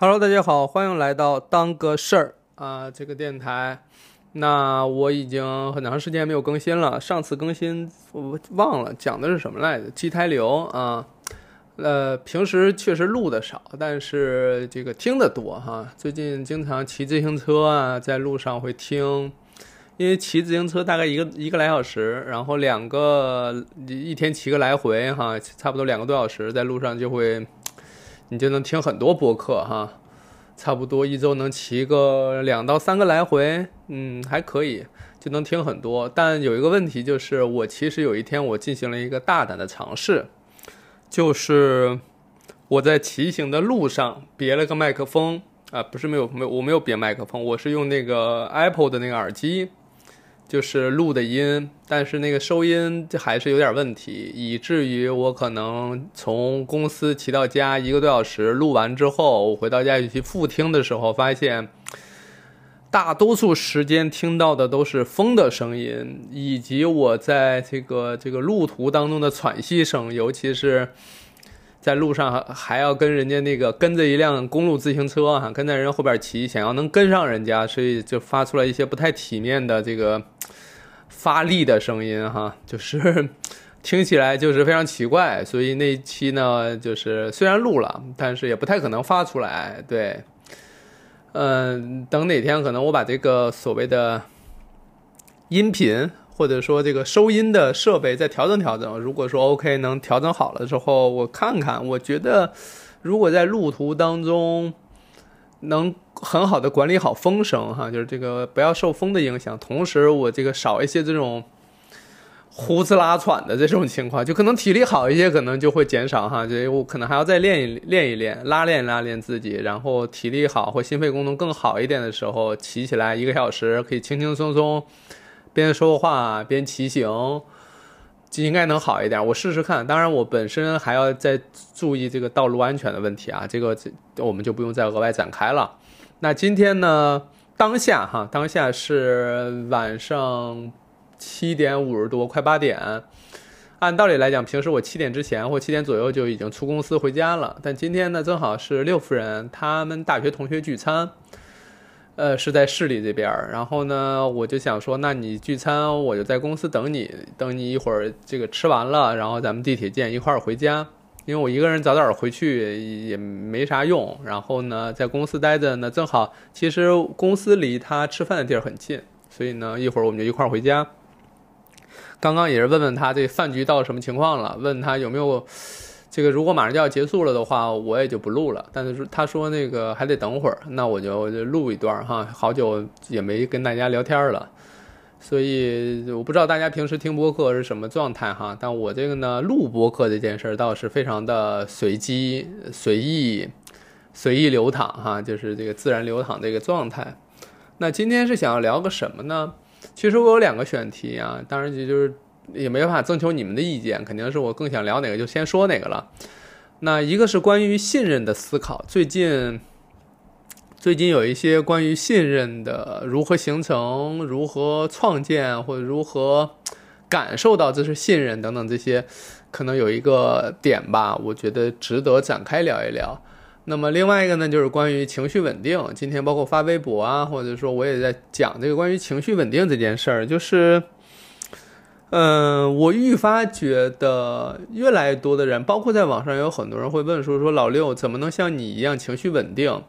Hello，大家好，欢迎来到当个事儿啊这个电台。那我已经很长时间没有更新了，上次更新我忘了讲的是什么来着？机台流啊。呃，平时确实录的少，但是这个听的多哈。最近经常骑自行车啊，在路上会听，因为骑自行车大概一个一个来小时，然后两个一天骑个来回哈，差不多两个多小时，在路上就会，你就能听很多播客哈。差不多一周能骑个两到三个来回，嗯，还可以，就能听很多。但有一个问题就是，我其实有一天我进行了一个大胆的尝试。就是我在骑行的路上别了个麦克风啊，不是没有没有我没有别麦克风，我是用那个 Apple 的那个耳机，就是录的音，但是那个收音还是有点问题，以至于我可能从公司骑到家一个多小时，录完之后我回到家去复听的时候，发现大多数时间听到的都是风的声音，以及我在这个这个路途当中的喘息声，尤其是。在路上还要跟人家那个跟着一辆公路自行车哈，跟在人后边骑，想要能跟上人家，所以就发出来一些不太体面的这个发力的声音哈，就是听起来就是非常奇怪。所以那期呢，就是虽然录了，但是也不太可能发出来。对，嗯，等哪天可能我把这个所谓的音频。或者说这个收音的设备再调整调整，如果说 OK 能调整好了之后，我看看，我觉得如果在路途当中能很好的管理好风声哈，就是这个不要受风的影响，同时我这个少一些这种呼哧拉喘的这种情况，就可能体力好一些，可能就会减少哈，这我可能还要再练一练一练，拉练拉练自己，然后体力好或心肺功能更好一点的时候，骑起来一个小时可以轻轻松松。边说话边骑行，就应该能好一点。我试试看。当然，我本身还要再注意这个道路安全的问题啊。这个我们就不用再额外展开了。那今天呢？当下哈，当下是晚上七点五十多，快八点。按道理来讲，平时我七点之前或七点左右就已经出公司回家了。但今天呢，正好是六夫人他们大学同学聚餐。呃，是在市里这边儿，然后呢，我就想说，那你聚餐，我就在公司等你，等你一会儿这个吃完了，然后咱们地铁见，一块儿回家。因为我一个人早点回去也没啥用，然后呢，在公司待着呢，正好，其实公司离他吃饭的地儿很近，所以呢，一会儿我们就一块儿回家。刚刚也是问问他这饭局到什么情况了，问他有没有。这个如果马上就要结束了的话，我也就不录了。但是他说那个还得等会儿，那我就就录一段哈。好久也没跟大家聊天了，所以我不知道大家平时听播客是什么状态哈。但我这个呢，录播客这件事儿倒是非常的随机、随意、随意流淌哈，就是这个自然流淌这个状态。那今天是想要聊个什么呢？其实我有两个选题啊，当然也就是。也没办法征求你们的意见，肯定是我更想聊哪个就先说哪个了。那一个是关于信任的思考，最近最近有一些关于信任的如何形成、如何创建或者如何感受到这是信任等等这些，可能有一个点吧，我觉得值得展开聊一聊。那么另外一个呢，就是关于情绪稳定。今天包括发微博啊，或者说我也在讲这个关于情绪稳定这件事儿，就是。嗯，我愈发觉得越来越多的人，包括在网上有很多人会问说：“说老六怎么能像你一样情绪稳定？”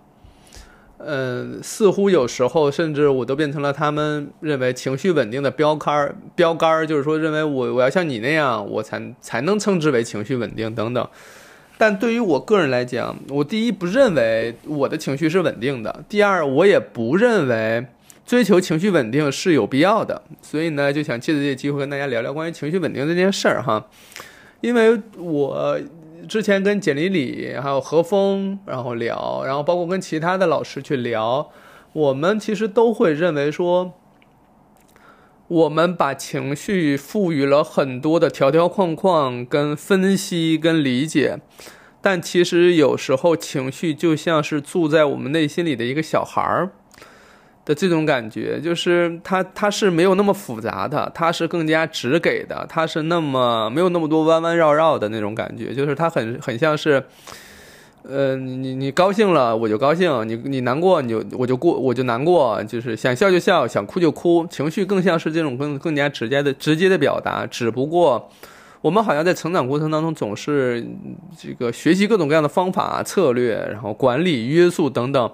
嗯，似乎有时候甚至我都变成了他们认为情绪稳定的标杆儿，标杆儿就是说认为我我要像你那样，我才才能称之为情绪稳定等等。但对于我个人来讲，我第一不认为我的情绪是稳定的，第二我也不认为。追求情绪稳定是有必要的，所以呢，就想借着这个机会跟大家聊聊关于情绪稳定这件事儿哈。因为我之前跟简里里还有何峰然后聊，然后包括跟其他的老师去聊，我们其实都会认为说，我们把情绪赋予了很多的条条框框、跟分析、跟理解，但其实有时候情绪就像是住在我们内心里的一个小孩儿。的这种感觉，就是它它是没有那么复杂的，它是更加直给的，它是那么没有那么多弯弯绕绕的那种感觉，就是它很很像是呃，你你你高兴了我就高兴，你你难过你就我就过我就难过，就是想笑就笑，想哭就哭，情绪更像是这种更更加直接的直接的表达。只不过我们好像在成长过程当中总是这个学习各种各样的方法策略，然后管理约束等等，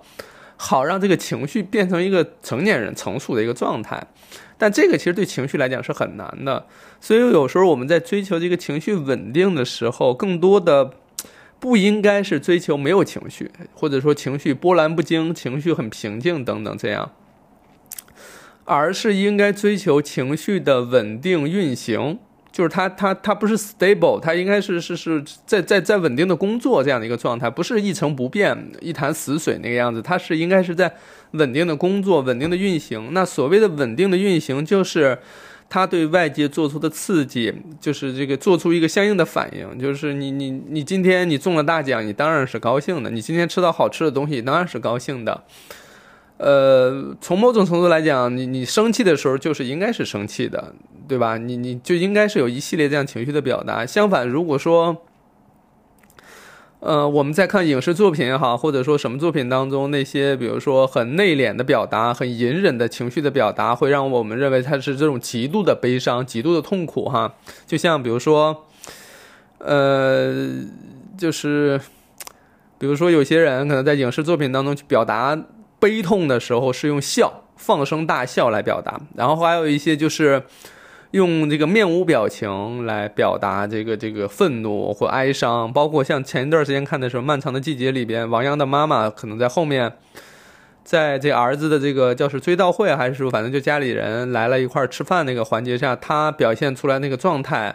好让这个情绪变成一个成年人成熟的一个状态。但这个其实对情绪来讲是很难的，所以有时候我们在追求这个情绪稳定的时候，更多的。不应该是追求没有情绪，或者说情绪波澜不惊、情绪很平静等等这样，而是应该追求情绪的稳定运行。就是它它它不是 stable，它应该是是是在在在稳定的工作这样的一个状态，不是一成不变、一潭死水那个样子。它是应该是在稳定的工作、稳定的运行。那所谓的稳定的运行，就是。他对外界做出的刺激，就是这个做出一个相应的反应，就是你你你今天你中了大奖，你当然是高兴的；你今天吃到好吃的东西，当然是高兴的。呃，从某种程度来讲，你你生气的时候就是应该是生气的，对吧？你你就应该是有一系列这样情绪的表达。相反，如果说，呃，我们在看影视作品也好，或者说什么作品当中，那些比如说很内敛的表达、很隐忍的情绪的表达，会让我们认为它是这种极度的悲伤、极度的痛苦，哈。就像比如说，呃，就是比如说有些人可能在影视作品当中去表达悲痛的时候，是用笑、放声大笑来表达，然后还有一些就是。用这个面无表情来表达这个这个愤怒或哀伤，包括像前一段时间看的时候，《漫长的季节》里边，王阳的妈妈可能在后面，在这儿子的这个叫是追悼会还是说，反正就家里人来了一块吃饭那个环节下，他表现出来那个状态，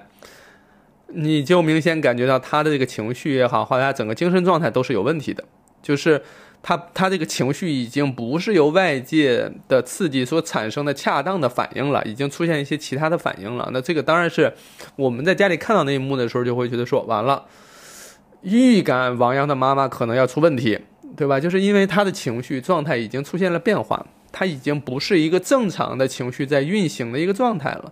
你就明显感觉到他的这个情绪也好，或者他整个精神状态都是有问题的，就是。他他这个情绪已经不是由外界的刺激所产生的恰当的反应了，已经出现一些其他的反应了。那这个当然是我们在家里看到那一幕的时候，就会觉得说完了，预感王阳的妈妈可能要出问题，对吧？就是因为他的情绪状态已经出现了变化，他已经不是一个正常的情绪在运行的一个状态了。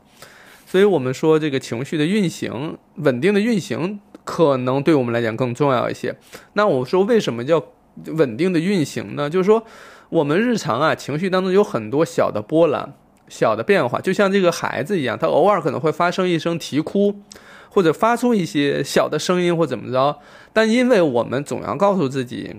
所以我们说这个情绪的运行，稳定的运行，可能对我们来讲更重要一些。那我说为什么叫？稳定的运行呢，就是说，我们日常啊情绪当中有很多小的波澜、小的变化，就像这个孩子一样，他偶尔可能会发生一声啼哭，或者发出一些小的声音或怎么着，但因为我们总要告诉自己，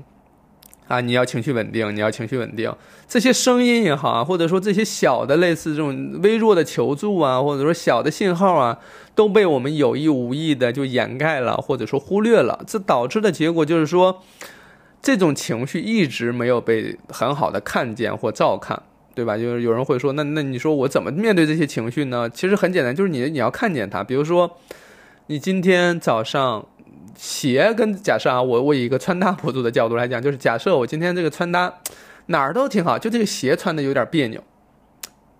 啊，你要情绪稳定，你要情绪稳定，这些声音也好啊，或者说这些小的类似这种微弱的求助啊，或者说小的信号啊，都被我们有意无意的就掩盖了，或者说忽略了，这导致的结果就是说。这种情绪一直没有被很好的看见或照看，对吧？就是有人会说，那那你说我怎么面对这些情绪呢？其实很简单，就是你你要看见它。比如说，你今天早上鞋跟假设啊，我我以一个穿搭博主的角度来讲，就是假设我今天这个穿搭哪儿都挺好，就这个鞋穿的有点别扭，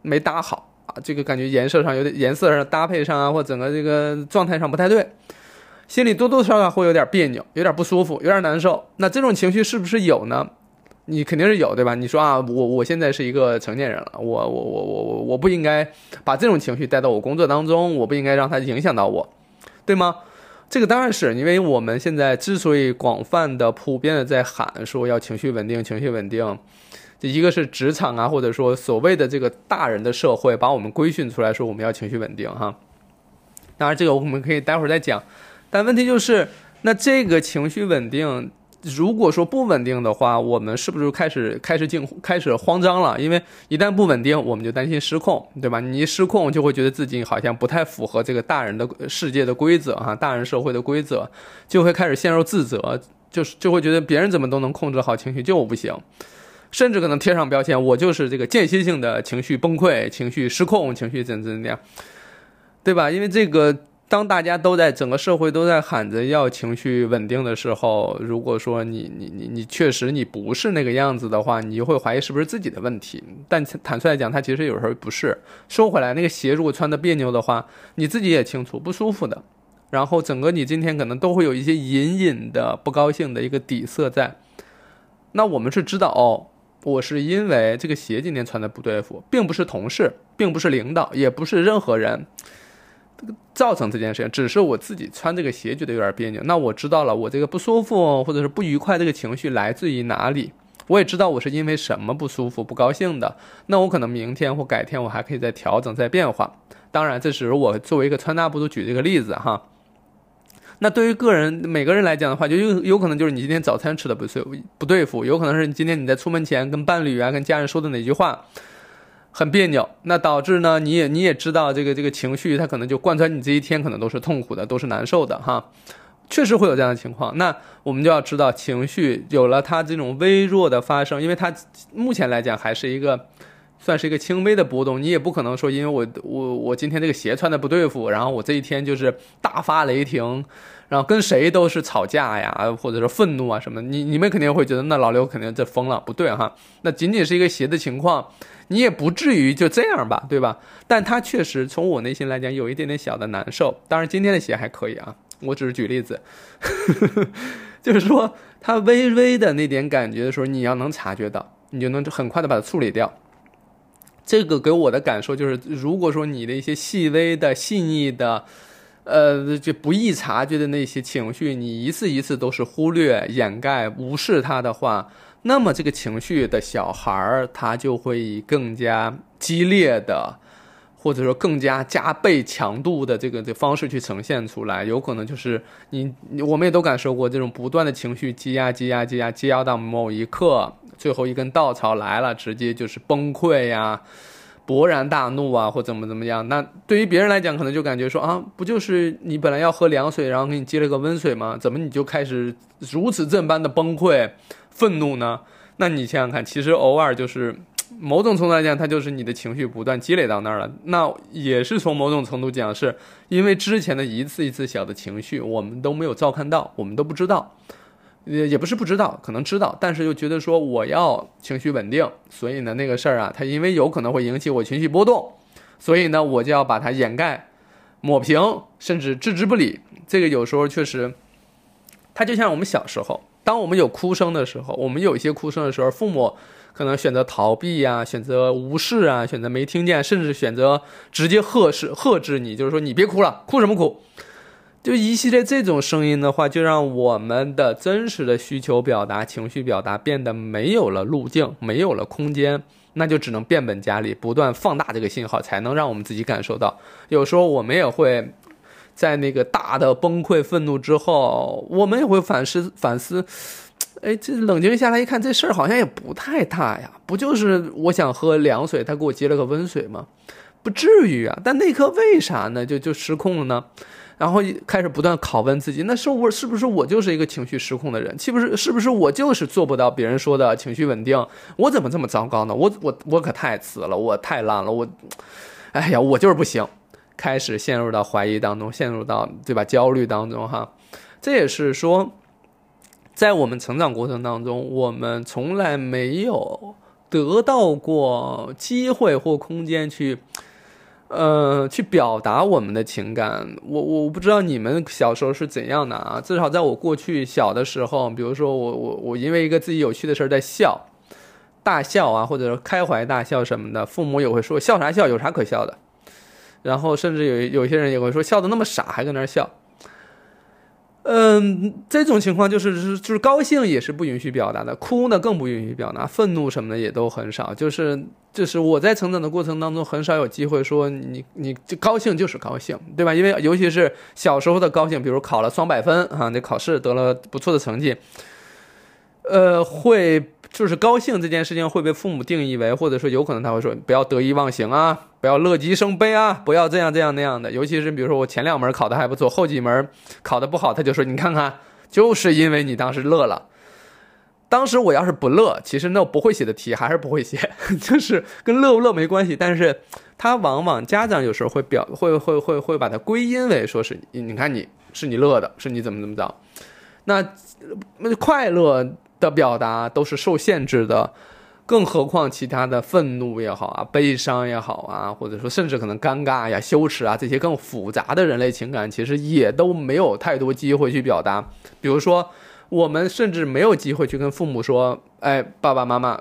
没搭好啊，这个感觉颜色上有点颜色上搭配上啊，或整个这个状态上不太对。心里多多少少会有点别扭，有点不舒服，有点难受。那这种情绪是不是有呢？你肯定是有，对吧？你说啊，我我现在是一个成年人了，我我我我我我不应该把这种情绪带到我工作当中，我不应该让它影响到我，对吗？这个当然是因为我们现在之所以广泛的、普遍的在喊说要情绪稳定，情绪稳定，这一个是职场啊，或者说所谓的这个大人的社会把我们规训出来说我们要情绪稳定哈。当然，这个我们可以待会儿再讲。但问题就是，那这个情绪稳定，如果说不稳定的话，我们是不是开始开始惊开始慌张了？因为一旦不稳定，我们就担心失控，对吧？你一失控，就会觉得自己好像不太符合这个大人的世界的规则哈，大人社会的规则，就会开始陷入自责，就是就会觉得别人怎么都能控制好情绪，就我不行，甚至可能贴上标签，我就是这个间歇性的情绪崩溃、情绪失控、情绪怎怎怎样，对吧？因为这个。当大家都在整个社会都在喊着要情绪稳定的时候，如果说你你你你确实你不是那个样子的话，你就会怀疑是不是自己的问题。但坦率来讲，他其实有时候不是。说回来，那个鞋如果穿的别扭的话，你自己也清楚不舒服的。然后整个你今天可能都会有一些隐隐的不高兴的一个底色在。那我们是知道哦，我是因为这个鞋今天穿的不对付，并不是同事，并不是领导，也不是任何人。造成这件事情，只是我自己穿这个鞋觉得有点别扭。那我知道了，我这个不舒服或者是不愉快这个情绪来自于哪里，我也知道我是因为什么不舒服、不高兴的。那我可能明天或改天我还可以再调整、再变化。当然，这只是我作为一个穿搭博主举这个例子哈。那对于个人每个人来讲的话，就有有可能就是你今天早餐吃的不对不对付，有可能是你今天你在出门前跟伴侣啊、跟家人说的哪句话很别扭，那导致呢你也你也知道这个这个情绪，它可能就贯穿你这一天，可能都是痛苦的，都是难受的哈。确实会有这样的情况，那我们就要知道情绪有了它这种微弱的发生，因为它目前来讲还是一个。算是一个轻微的波动，你也不可能说，因为我我我今天这个鞋穿的不对付，然后我这一天就是大发雷霆，然后跟谁都是吵架呀，或者说愤怒啊什么，你你们肯定会觉得那老刘肯定这疯了，不对哈，那仅仅是一个鞋的情况，你也不至于就这样吧，对吧？但他确实从我内心来讲有一点点小的难受，当然今天的鞋还可以啊，我只是举例子，就是说他微微的那点感觉的时候，你要能察觉到，你就能很快的把它处理掉。这个给我的感受就是，如果说你的一些细微的、细腻的，呃，就不易察觉的那些情绪，你一次一次都是忽略、掩盖、无视它的话，那么这个情绪的小孩儿他就会以更加激烈的，或者说更加加倍强度的这个的方式去呈现出来。有可能就是你，我们也都感受过这种不断的情绪积压、积压、积压、积压到某一刻。最后一根稻草来了，直接就是崩溃呀，勃然大怒啊，或怎么怎么样？那对于别人来讲，可能就感觉说啊，不就是你本来要喝凉水，然后给你接了个温水吗？怎么你就开始如此这般的崩溃、愤怒呢？那你想想看，其实偶尔就是某种程度来讲，它就是你的情绪不断积累到那儿了。那也是从某种程度讲，是因为之前的一次一次小的情绪，我们都没有照看到，我们都不知道。也也不是不知道，可能知道，但是又觉得说我要情绪稳定，所以呢，那个事儿啊，它因为有可能会引起我情绪波动，所以呢，我就要把它掩盖、抹平，甚至置之不理。这个有时候确实，它就像我们小时候，当我们有哭声的时候，我们有一些哭声的时候，父母可能选择逃避呀，选择无视啊，选择没听见，甚至选择直接呵斥、呵斥你，就是说你别哭了，哭什么哭？就一系列这种声音的话，就让我们的真实的需求表达、情绪表达变得没有了路径，没有了空间，那就只能变本加厉，不断放大这个信号，才能让我们自己感受到。有时候我们也会在那个大的崩溃、愤怒之后，我们也会反思反思。哎，这冷静下来一看，这事儿好像也不太大呀，不就是我想喝凉水，他给我接了个温水吗？不至于啊。但那刻为啥呢？就就失控了呢？然后开始不断拷问自己，那是我是不是我就是一个情绪失控的人？岂不是是不是我就是做不到别人说的情绪稳定？我怎么这么糟糕呢？我我我可太次了，我太烂了，我，哎呀，我就是不行。开始陷入到怀疑当中，陷入到对吧焦虑当中哈。这也是说，在我们成长过程当中，我们从来没有得到过机会或空间去。呃，去表达我们的情感，我我不知道你们小时候是怎样的啊。至少在我过去小的时候，比如说我我我因为一个自己有趣的事儿在笑，大笑啊，或者开怀大笑什么的，父母也会说笑啥笑，有啥可笑的。然后甚至有有些人也会说笑的那么傻，还搁那笑。嗯，这种情况就是是就是高兴也是不允许表达的，哭呢更不允许表达，愤怒什么的也都很少。就是就是我在成长的过程当中，很少有机会说你你就高兴就是高兴，对吧？因为尤其是小时候的高兴，比如考了双百分啊，那考试得了不错的成绩，呃，会。就是高兴这件事情会被父母定义为，或者说有可能他会说不要得意忘形啊，不要乐极生悲啊，不要这样这样那样的。尤其是比如说我前两门考的还不错，后几门考的不好，他就说你看看，就是因为你当时乐了。当时我要是不乐，其实那不会写的题还是不会写，就是跟乐不乐没关系。但是他往往家长有时候会表会会会会把它归因为说是你看你是你乐的，是你怎么怎么着，那快乐。的表达都是受限制的，更何况其他的愤怒也好啊，悲伤也好啊，或者说甚至可能尴尬呀、羞耻啊这些更复杂的人类情感，其实也都没有太多机会去表达。比如说，我们甚至没有机会去跟父母说：“哎，爸爸妈妈，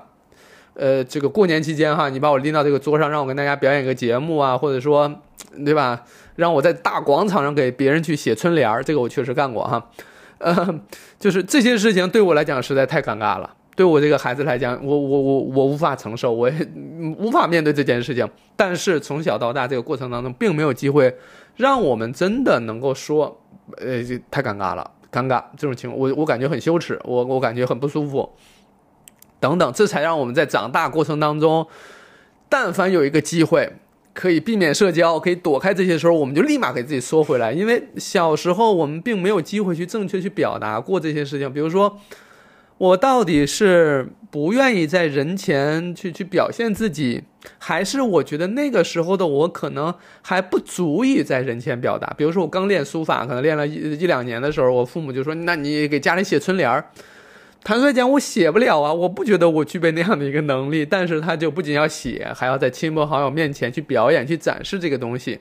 呃，这个过年期间哈，你把我拎到这个桌上，让我跟大家表演个节目啊，或者说，对吧？让我在大广场上给别人去写春联儿，这个我确实干过哈。呃，就是这些事情对我来讲实在太尴尬了，对我这个孩子来讲，我我我我无法承受，我也无法面对这件事情。但是从小到大这个过程当中，并没有机会让我们真的能够说，呃，太尴尬了，尴尬这种情况，我我感觉很羞耻，我我感觉很不舒服。等等，这才让我们在长大过程当中，但凡有一个机会可以避免社交，可以躲开这些时候，我们就立马给自己缩回来。因为小时候我们并没有机会去正确去表达过这些事情。比如说，我到底是不愿意在人前去去表现自己，还是我觉得那个时候的我可能还不足以在人前表达？比如说，我刚练书法，可能练了一一两年的时候，我父母就说：“那你给家里写春联儿。”坦率讲，我写不了啊！我不觉得我具备那样的一个能力，但是他就不仅要写，还要在亲朋好友面前去表演、去展示这个东西。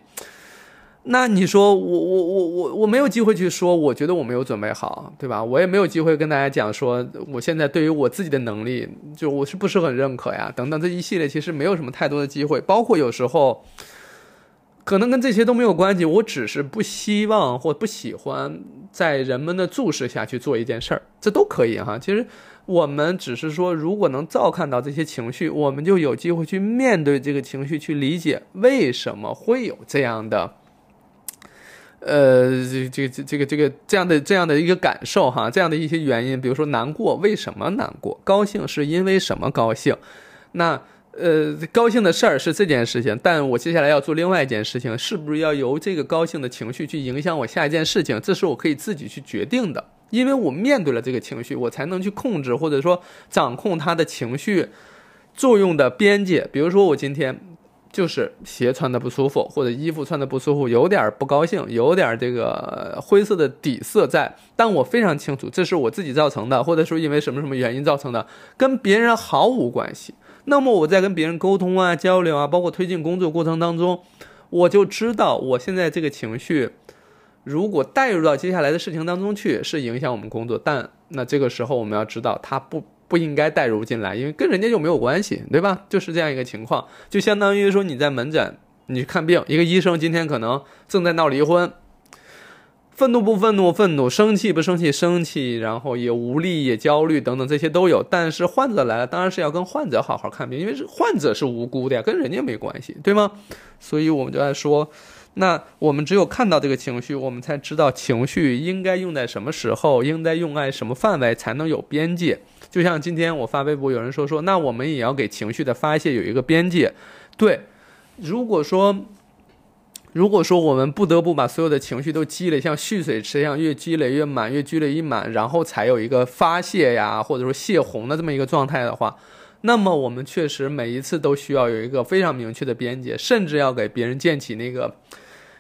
那你说，我我我我我没有机会去说，我觉得我没有准备好，对吧？我也没有机会跟大家讲说，我现在对于我自己的能力，就我是不是很认可呀？等等这一系列，其实没有什么太多的机会，包括有时候。可能跟这些都没有关系，我只是不希望或不喜欢在人们的注视下去做一件事儿，这都可以哈。其实我们只是说，如果能照看到这些情绪，我们就有机会去面对这个情绪，去理解为什么会有这样的，呃，这这这这个这个这样的这样的一个感受哈，这样的一些原因，比如说难过，为什么难过？高兴是因为什么高兴？那。呃，高兴的事儿是这件事情，但我接下来要做另外一件事情，是不是要由这个高兴的情绪去影响我下一件事情？这是我可以自己去决定的，因为我面对了这个情绪，我才能去控制或者说掌控他的情绪作用的边界。比如说，我今天就是鞋穿的不舒服，或者衣服穿的不舒服，有点不高兴，有点这个灰色的底色在，但我非常清楚这是我自己造成的，或者说因为什么什么原因造成的，跟别人毫无关系。那么我在跟别人沟通啊、交流啊，包括推进工作过程当中，我就知道我现在这个情绪，如果带入到接下来的事情当中去，是影响我们工作。但那这个时候我们要知道，它不不应该带入进来，因为跟人家就没有关系，对吧？就是这样一个情况，就相当于说你在门诊你去看病，一个医生今天可能正在闹离婚。愤怒不愤怒？愤怒，生气不生气？生气，然后也无力，也焦虑，等等，这些都有。但是患者来了，当然是要跟患者好好看病，因为患者是无辜的呀，跟人家没关系，对吗？所以我们就在说，那我们只有看到这个情绪，我们才知道情绪应该用在什么时候，应该用在什么范围才能有边界。就像今天我发微博，有人说说，那我们也要给情绪的发泄有一个边界。对，如果说。如果说我们不得不把所有的情绪都积累，像蓄水池一样，越积累越满，越积累越满，然后才有一个发泄呀，或者说泄洪的这么一个状态的话，那么我们确实每一次都需要有一个非常明确的边界，甚至要给别人建起那个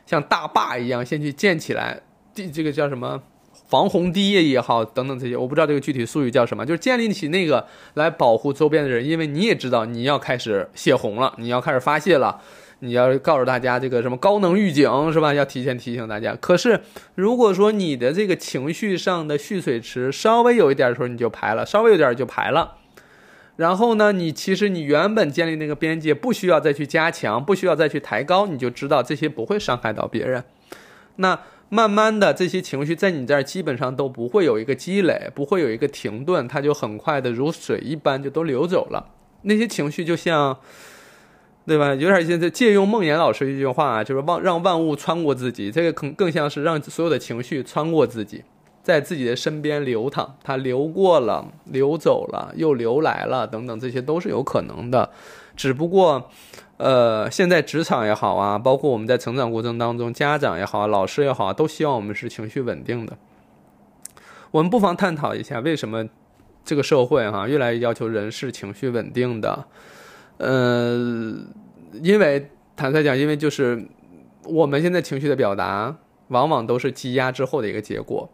像大坝一样先去建起来，地这个叫什么防洪堤也好，等等这些，我不知道这个具体术语叫什么，就是建立起那个来保护周边的人，因为你也知道你要开始泄洪了，你要开始发泄了。你要告诉大家这个什么高能预警是吧？要提前提醒大家。可是如果说你的这个情绪上的蓄水池稍微有一点的时候你就排了，稍微有点就排了。然后呢，你其实你原本建立那个边界不需要再去加强，不需要再去抬高，你就知道这些不会伤害到别人。那慢慢的这些情绪在你这儿基本上都不会有一个积累，不会有一个停顿，它就很快的如水一般就都流走了。那些情绪就像。对吧？有点像借用孟岩老师一句话，就是万让万物穿过自己。这个更更像是让所有的情绪穿过自己，在自己的身边流淌。它流过了，流走了，又流来了，等等，这些都是有可能的。只不过，呃，现在职场也好啊，包括我们在成长过程当中，家长也好，老师也好，都希望我们是情绪稳定的。我们不妨探讨一下，为什么这个社会哈越来越要求人是情绪稳定的。呃，因为坦率讲，因为就是我们现在情绪的表达，往往都是积压之后的一个结果，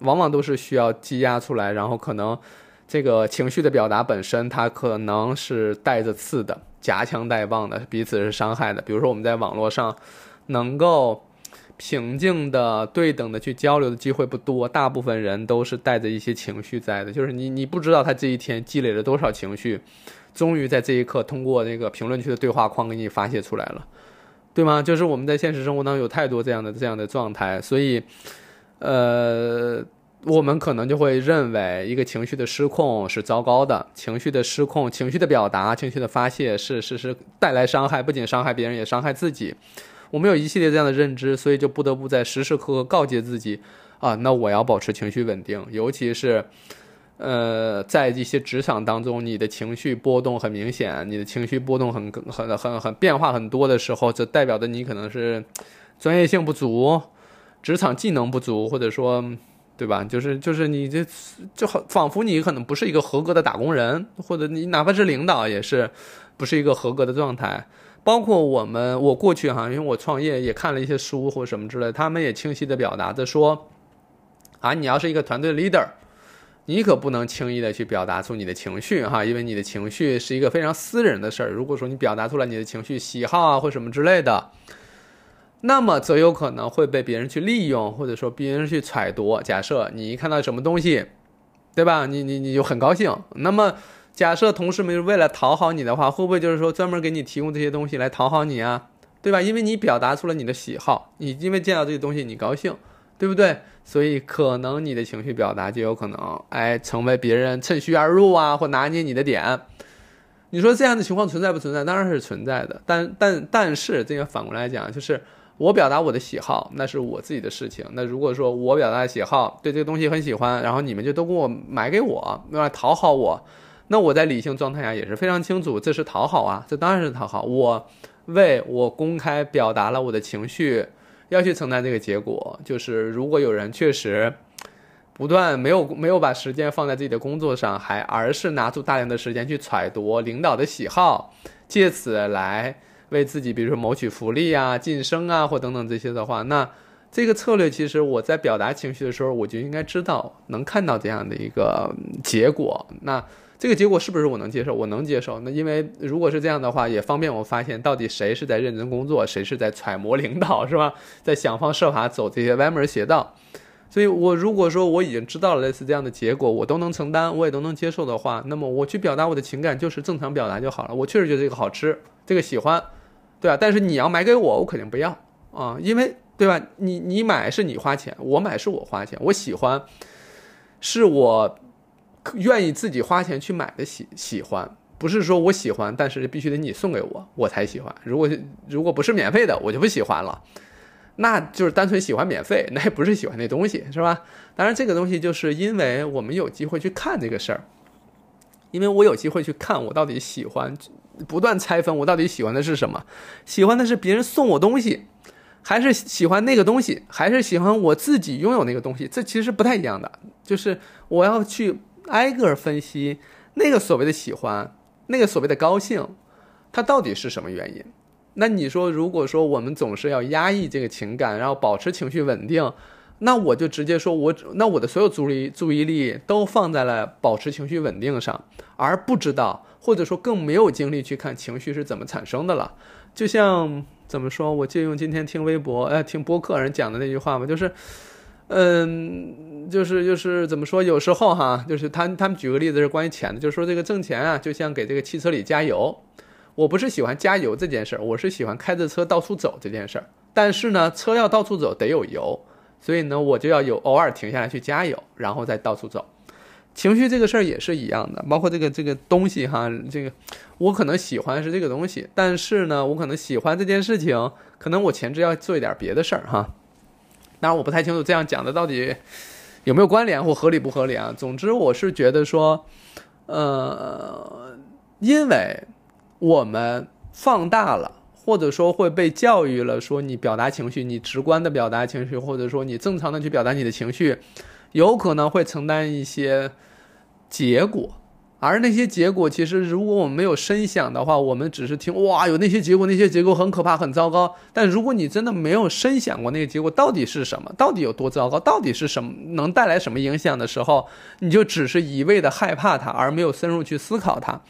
往往都是需要积压出来，然后可能这个情绪的表达本身，它可能是带着刺的，夹枪带棒的，彼此是伤害的。比如说我们在网络上能够平静的、对等的去交流的机会不多，大部分人都是带着一些情绪在的，就是你你不知道他这一天积累了多少情绪，终于在这一刻通过那个评论区的对话框给你发泄出来了，对吗？就是我们在现实生活当中有太多这样的这样的状态，所以，呃。我们可能就会认为一个情绪的失控是糟糕的，情绪的失控、情绪的表达、情绪的发泄是是是带来伤害，不仅伤害别人，也伤害自己。我们有一系列这样的认知，所以就不得不在时时刻刻告诫自己啊，那我要保持情绪稳定，尤其是，呃，在一些职场当中，你的情绪波动很明显，你的情绪波动很很很很变化很多的时候，这代表着你可能是专业性不足，职场技能不足，或者说。对吧？就是就是你这就好，仿佛你可能不是一个合格的打工人，或者你哪怕是领导也是，不是一个合格的状态。包括我们，我过去哈，因为我创业也看了一些书或什么之类，他们也清晰的表达着说，啊，你要是一个团队 leader，你可不能轻易的去表达出你的情绪哈，因为你的情绪是一个非常私人的事儿。如果说你表达出来你的情绪、喜好啊或什么之类的。那么则有可能会被别人去利用，或者说别人去揣度。假设你一看到什么东西，对吧？你你你就很高兴。那么假设同事们为了讨好你的话，会不会就是说专门给你提供这些东西来讨好你啊？对吧？因为你表达出了你的喜好，你因为见到这些东西你高兴，对不对？所以可能你的情绪表达就有可能哎成为别人趁虚而入啊，或拿捏你的点。你说这样的情况存在不存在？当然是存在的。但但但是这个反过来讲就是。我表达我的喜好，那是我自己的事情。那如果说我表达喜好，对这个东西很喜欢，然后你们就都给我买给我，用来讨好我，那我在理性状态下也是非常清楚，这是讨好啊，这当然是讨好。我为我公开表达了我的情绪，要去承担这个结果。就是如果有人确实不断没有没有把时间放在自己的工作上，还而是拿出大量的时间去揣度领导的喜好，借此来。为自己，比如说谋取福利啊、晋升啊，或等等这些的话，那这个策略其实我在表达情绪的时候，我就应该知道能看到这样的一个结果。那这个结果是不是我能接受？我能接受。那因为如果是这样的话，也方便我发现到底谁是在认真工作，谁是在揣摩领导，是吧？在想方设法走这些歪门邪道。所以我如果说我已经知道了类似这样的结果，我都能承担，我也都能接受的话，那么我去表达我的情感就是正常表达就好了。我确实觉得这个好吃，这个喜欢。对啊，但是你要买给我，我肯定不要啊，因为对吧？你你买是你花钱，我买是我花钱，我喜欢，是我愿意自己花钱去买的喜喜欢，不是说我喜欢，但是必须得你送给我我才喜欢。如果如果不是免费的，我就不喜欢了，那就是单纯喜欢免费，那也不是喜欢那东西，是吧？当然，这个东西就是因为我们有机会去看这个事儿，因为我有机会去看我到底喜欢。不断拆分，我到底喜欢的是什么？喜欢的是别人送我东西，还是喜欢那个东西，还是喜欢我自己拥有那个东西？这其实不太一样的。就是我要去挨个分析那个所谓的喜欢，那个所谓的高兴，它到底是什么原因？那你说，如果说我们总是要压抑这个情感，然后保持情绪稳定，那我就直接说，我那我的所有注意注意力都放在了保持情绪稳定上，而不知道。或者说更没有精力去看情绪是怎么产生的了，就像怎么说，我借用今天听微博，哎，听播客人讲的那句话嘛，就是，嗯，就是就是怎么说，有时候哈，就是他他们举个例子是关于钱的，就是说这个挣钱啊，就像给这个汽车里加油，我不是喜欢加油这件事儿，我是喜欢开着车到处走这件事儿，但是呢，车要到处走得有油，所以呢，我就要有偶尔停下来去加油，然后再到处走。情绪这个事儿也是一样的，包括这个这个东西哈，这个我可能喜欢是这个东西，但是呢，我可能喜欢这件事情，可能我前置要做一点别的事儿哈。当然我不太清楚这样讲的到底有没有关联或合理不合理啊。总之我是觉得说，呃，因为我们放大了，或者说会被教育了，说你表达情绪，你直观的表达情绪，或者说你正常的去表达你的情绪。有可能会承担一些结果，而那些结果其实，如果我们没有深想的话，我们只是听哇，有那些结果，那些结果很可怕、很糟糕。但如果你真的没有深想过那个结果到底是什么，到底有多糟糕，到底是什么能带来什么影响的时候，你就只是一味的害怕它，而没有深入去思考它，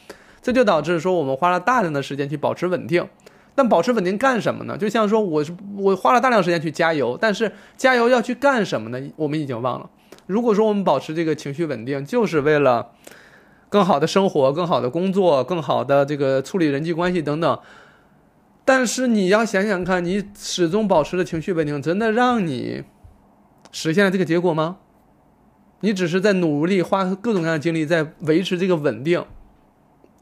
这就导致说我们花了大量的时间去保持稳定。但保持稳定干什么呢？就像说，我是我花了大量时间去加油，但是加油要去干什么呢？我们已经忘了。如果说我们保持这个情绪稳定，就是为了更好的生活、更好的工作、更好的这个处理人际关系等等。但是你要想想看，你始终保持的情绪稳定，真的让你实现了这个结果吗？你只是在努力花各种各样的精力在维持这个稳定。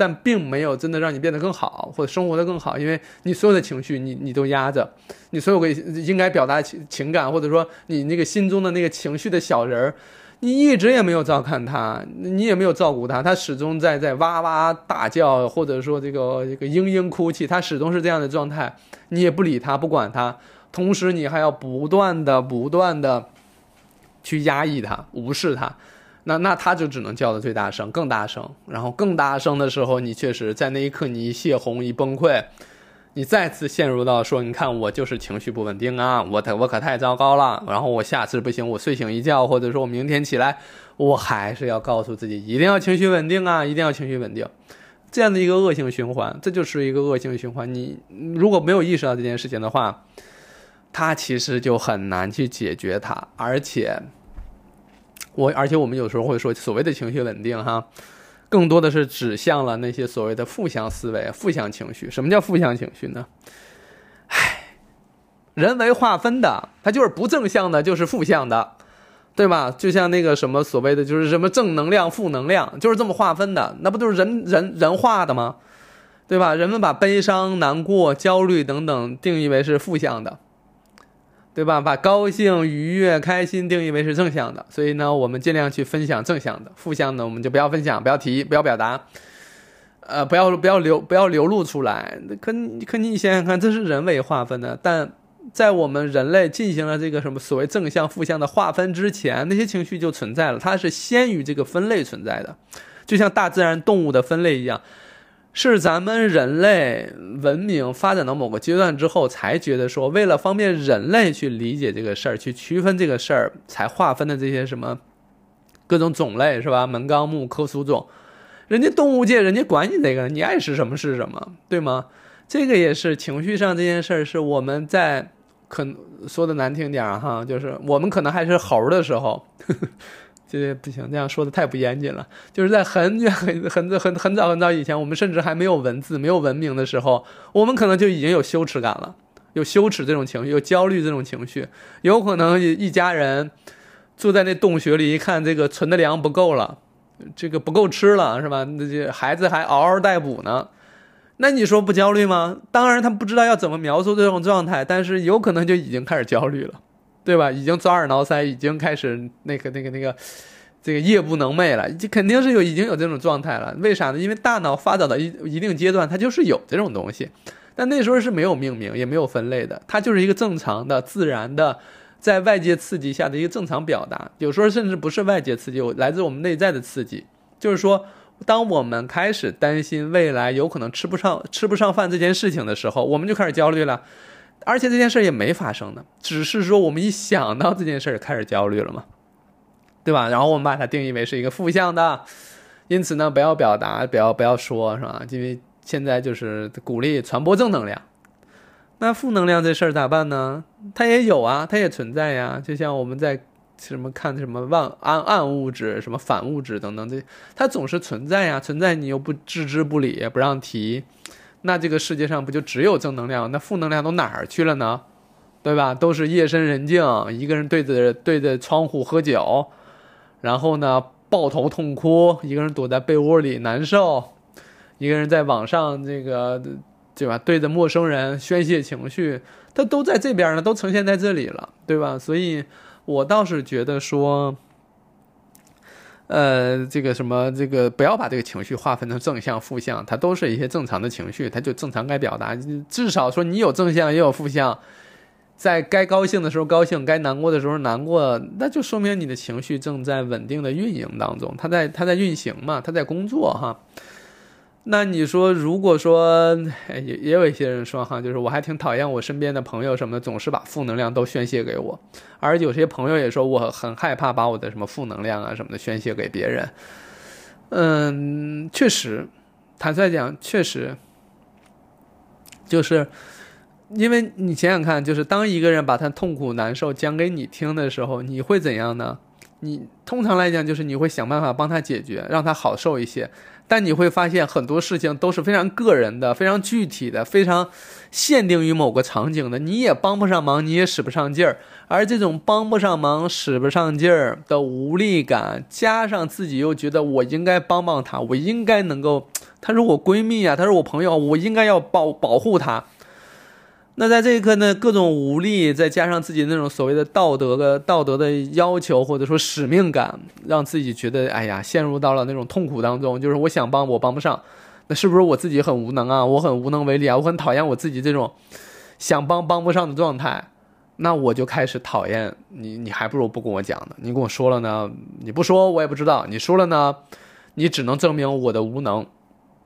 但并没有真的让你变得更好，或者生活的更好，因为你所有的情绪，你你都压着，你所有个应该表达情情感，或者说你那个心中的那个情绪的小人儿，你一直也没有照看他，你也没有照顾他，他始终在在哇哇大叫，或者说这个这个嘤嘤哭泣，他始终是这样的状态，你也不理他，不管他，同时你还要不断的不断的去压抑他，无视他。那那他就只能叫的最大声，更大声，然后更大声的时候，你确实在那一刻你一泄洪一崩溃，你再次陷入到说，你看我就是情绪不稳定啊，我我可太糟糕了，然后我下次不行，我睡醒一觉，或者说我明天起来，我还是要告诉自己一定要情绪稳定啊，一定要情绪稳定，这样的一个恶性循环，这就是一个恶性循环。你如果没有意识到这件事情的话，它其实就很难去解决它，而且。我而且我们有时候会说，所谓的情绪稳定，哈，更多的是指向了那些所谓的负向思维、负向情绪。什么叫负向情绪呢？唉，人为划分的，它就是不正向的，就是负向的，对吧？就像那个什么所谓的，就是什么正能量、负能量，就是这么划分的。那不都是人人人化的吗？对吧？人们把悲伤、难过、焦虑等等定义为是负向的。对吧？把高兴、愉悦、开心定义为是正向的，所以呢，我们尽量去分享正向的，负向的我们就不要分享，不要提，不要表达，呃，不要不要流不要流露出来。可可你想想看，这是人为划分的，但在我们人类进行了这个什么所谓正向、负向的划分之前，那些情绪就存在了，它是先于这个分类存在的，就像大自然动物的分类一样。是咱们人类文明发展到某个阶段之后，才觉得说，为了方便人类去理解这个事儿，去区分这个事儿，才划分的这些什么各种种类，是吧？门纲目科属种，人家动物界人家管你这个，你爱是什么是什么，对吗？这个也是情绪上这件事儿，是我们在可说的难听点儿哈，就是我们可能还是猴的时候。呵呵这不行，这样说的太不严谨了。就是在很远、很、很、很、很早、很早以前，我们甚至还没有文字、没有文明的时候，我们可能就已经有羞耻感了，有羞耻这种情绪，有焦虑这种情绪。有可能一家人住在那洞穴里，一看这个存的粮不够了，这个不够吃了，是吧？那这孩子还嗷嗷待哺呢，那你说不焦虑吗？当然，他不知道要怎么描述这种状态，但是有可能就已经开始焦虑了。对吧？已经抓耳挠腮，已经开始那个、那个、那个，这个夜不能寐了。这肯定是有，已经有这种状态了。为啥呢？因为大脑发展到一一定阶段，它就是有这种东西。但那时候是没有命名，也没有分类的，它就是一个正常的、自然的，在外界刺激下的一个正常表达。有时候甚至不是外界刺激，来自我们内在的刺激。就是说，当我们开始担心未来有可能吃不上、吃不上饭这件事情的时候，我们就开始焦虑了。而且这件事也没发生呢，只是说我们一想到这件事开始焦虑了嘛，对吧？然后我们把它定义为是一个负向的，因此呢，不要表达，不要不要说，是吧？因为现在就是鼓励传播正能量。那负能量这事儿咋办呢？它也有啊，它也存在呀。就像我们在什么看什么万暗暗物质、什么反物质等等，这它总是存在呀，存在你又不置之不理，不让提。那这个世界上不就只有正能量？那负能量都哪儿去了呢？对吧？都是夜深人静，一个人对着对着窗户喝酒，然后呢抱头痛哭，一个人躲在被窝里难受，一个人在网上这个对吧？对着陌生人宣泄情绪，他都在这边呢，都呈现在这里了，对吧？所以我倒是觉得说。呃，这个什么，这个不要把这个情绪划分成正向、负向，它都是一些正常的情绪，它就正常该表达。至少说你有正向也有负向，在该高兴的时候高兴，该难过的时候难过，那就说明你的情绪正在稳定的运营当中，它在它在运行嘛，它在工作哈。那你说，如果说也也有一些人说哈，就是我还挺讨厌我身边的朋友什么的，总是把负能量都宣泄给我，而有些朋友也说我很害怕把我的什么负能量啊什么的宣泄给别人。嗯，确实，坦率讲，确实，就是因为你想想看，就是当一个人把他痛苦难受讲给你听的时候，你会怎样呢？你通常来讲，就是你会想办法帮他解决，让他好受一些。但你会发现很多事情都是非常个人的、非常具体的、非常限定于某个场景的，你也帮不上忙，你也使不上劲儿。而这种帮不上忙、使不上劲儿的无力感，加上自己又觉得我应该帮帮他，我应该能够，她是我闺蜜啊，她是我朋友，我应该要保保护她。那在这一刻呢，各种无力，再加上自己那种所谓的道德的道德的要求，或者说使命感，让自己觉得哎呀，陷入到了那种痛苦当中。就是我想帮，我帮不上，那是不是我自己很无能啊？我很无能为力啊？我很讨厌我自己这种想帮帮不上的状态。那我就开始讨厌你，你还不如不跟我讲呢。你跟我说了呢，你不说我也不知道。你说了呢，你只能证明我的无能。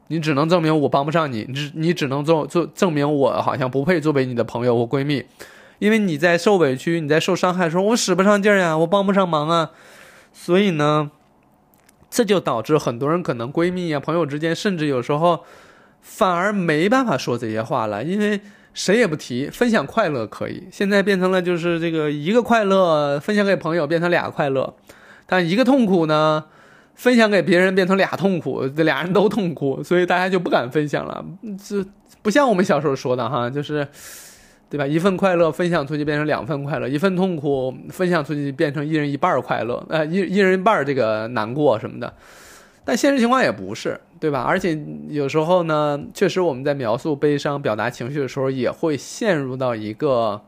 你只能证明我帮不上你，你只你只能做做证明我好像不配作为你的朋友或闺蜜，因为你在受委屈、你在受伤害的时候，我使不上劲儿呀，我帮不上忙啊，所以呢，这就导致很多人可能闺蜜啊、朋友之间，甚至有时候反而没办法说这些话了，因为谁也不提分享快乐可以，现在变成了就是这个一个快乐分享给朋友变成俩快乐，但一个痛苦呢？分享给别人变成俩痛苦，这俩人都痛苦，所以大家就不敢分享了。这不像我们小时候说的哈，就是，对吧？一份快乐分享出去变成两份快乐，一份痛苦分享出去变成一人一半快乐，呃，一一人一半这个难过什么的。但现实情况也不是，对吧？而且有时候呢，确实我们在描述悲伤、表达情绪的时候，也会陷入到一个。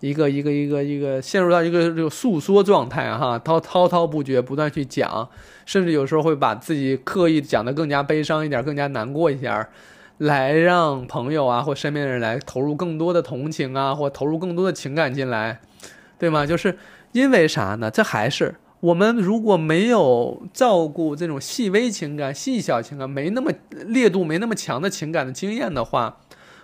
一个一个一个一个陷入到一个这个诉说状态哈，滔滔滔不绝，不断去讲，甚至有时候会把自己刻意讲的更加悲伤一点，更加难过一点，来让朋友啊或身边的人来投入更多的同情啊，或投入更多的情感进来，对吗？就是因为啥呢？这还是我们如果没有照顾这种细微情感、细小情感，没那么烈度、没那么强的情感的经验的话，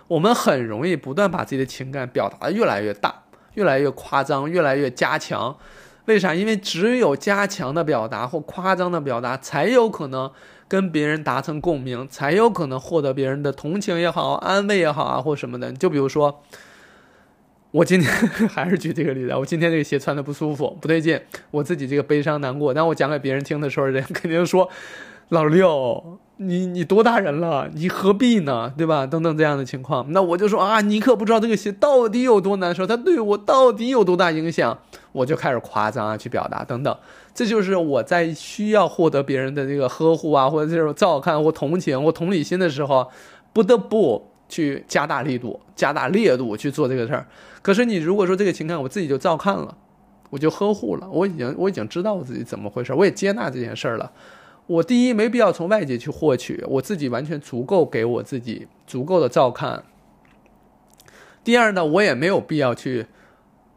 我们很容易不断把自己的情感表达的越来越大。越来越夸张，越来越加强，为啥？因为只有加强的表达或夸张的表达，才有可能跟别人达成共鸣，才有可能获得别人的同情也好，安慰也好啊，或什么的。就比如说，我今天还是举这个例子，我今天这个鞋穿的不舒服，不对劲，我自己这个悲伤难过，但我讲给别人听的时候，人肯定说，老六。你你多大人了？你何必呢？对吧？等等这样的情况，那我就说啊，你可不知道这个鞋到底有多难受，它对我到底有多大影响，我就开始夸张啊，去表达等等。这就是我在需要获得别人的这个呵护啊，或者这种照看或同情或同理心的时候，不得不去加大力度、加大烈度去做这个事儿。可是你如果说这个情感我自己就照看了，我就呵护了，我已经我已经知道我自己怎么回事，我也接纳这件事儿了。我第一没必要从外界去获取，我自己完全足够给我自己足够的照看。第二呢，我也没有必要去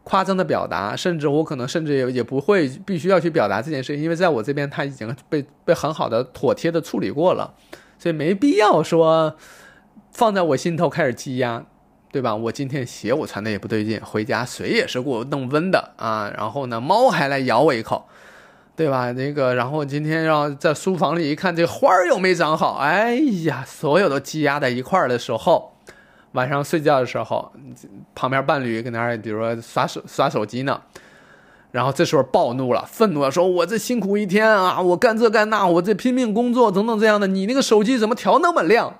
夸张的表达，甚至我可能甚至也也不会必须要去表达这件事情，因为在我这边他已经被被很好的妥帖的处理过了，所以没必要说放在我心头开始积压，对吧？我今天鞋我穿的也不对劲，回家水也是给我弄温的啊，然后呢，猫还来咬我一口。对吧？那个，然后今天让在书房里一看，这花儿又没长好。哎呀，所有都积压在一块儿的时候，晚上睡觉的时候，旁边伴侣搁那儿，比如说刷手刷手机呢，然后这时候暴怒了，愤怒了，说：“我这辛苦一天啊，我干这干那，我这拼命工作，等等这样的，你那个手机怎么调那么亮？”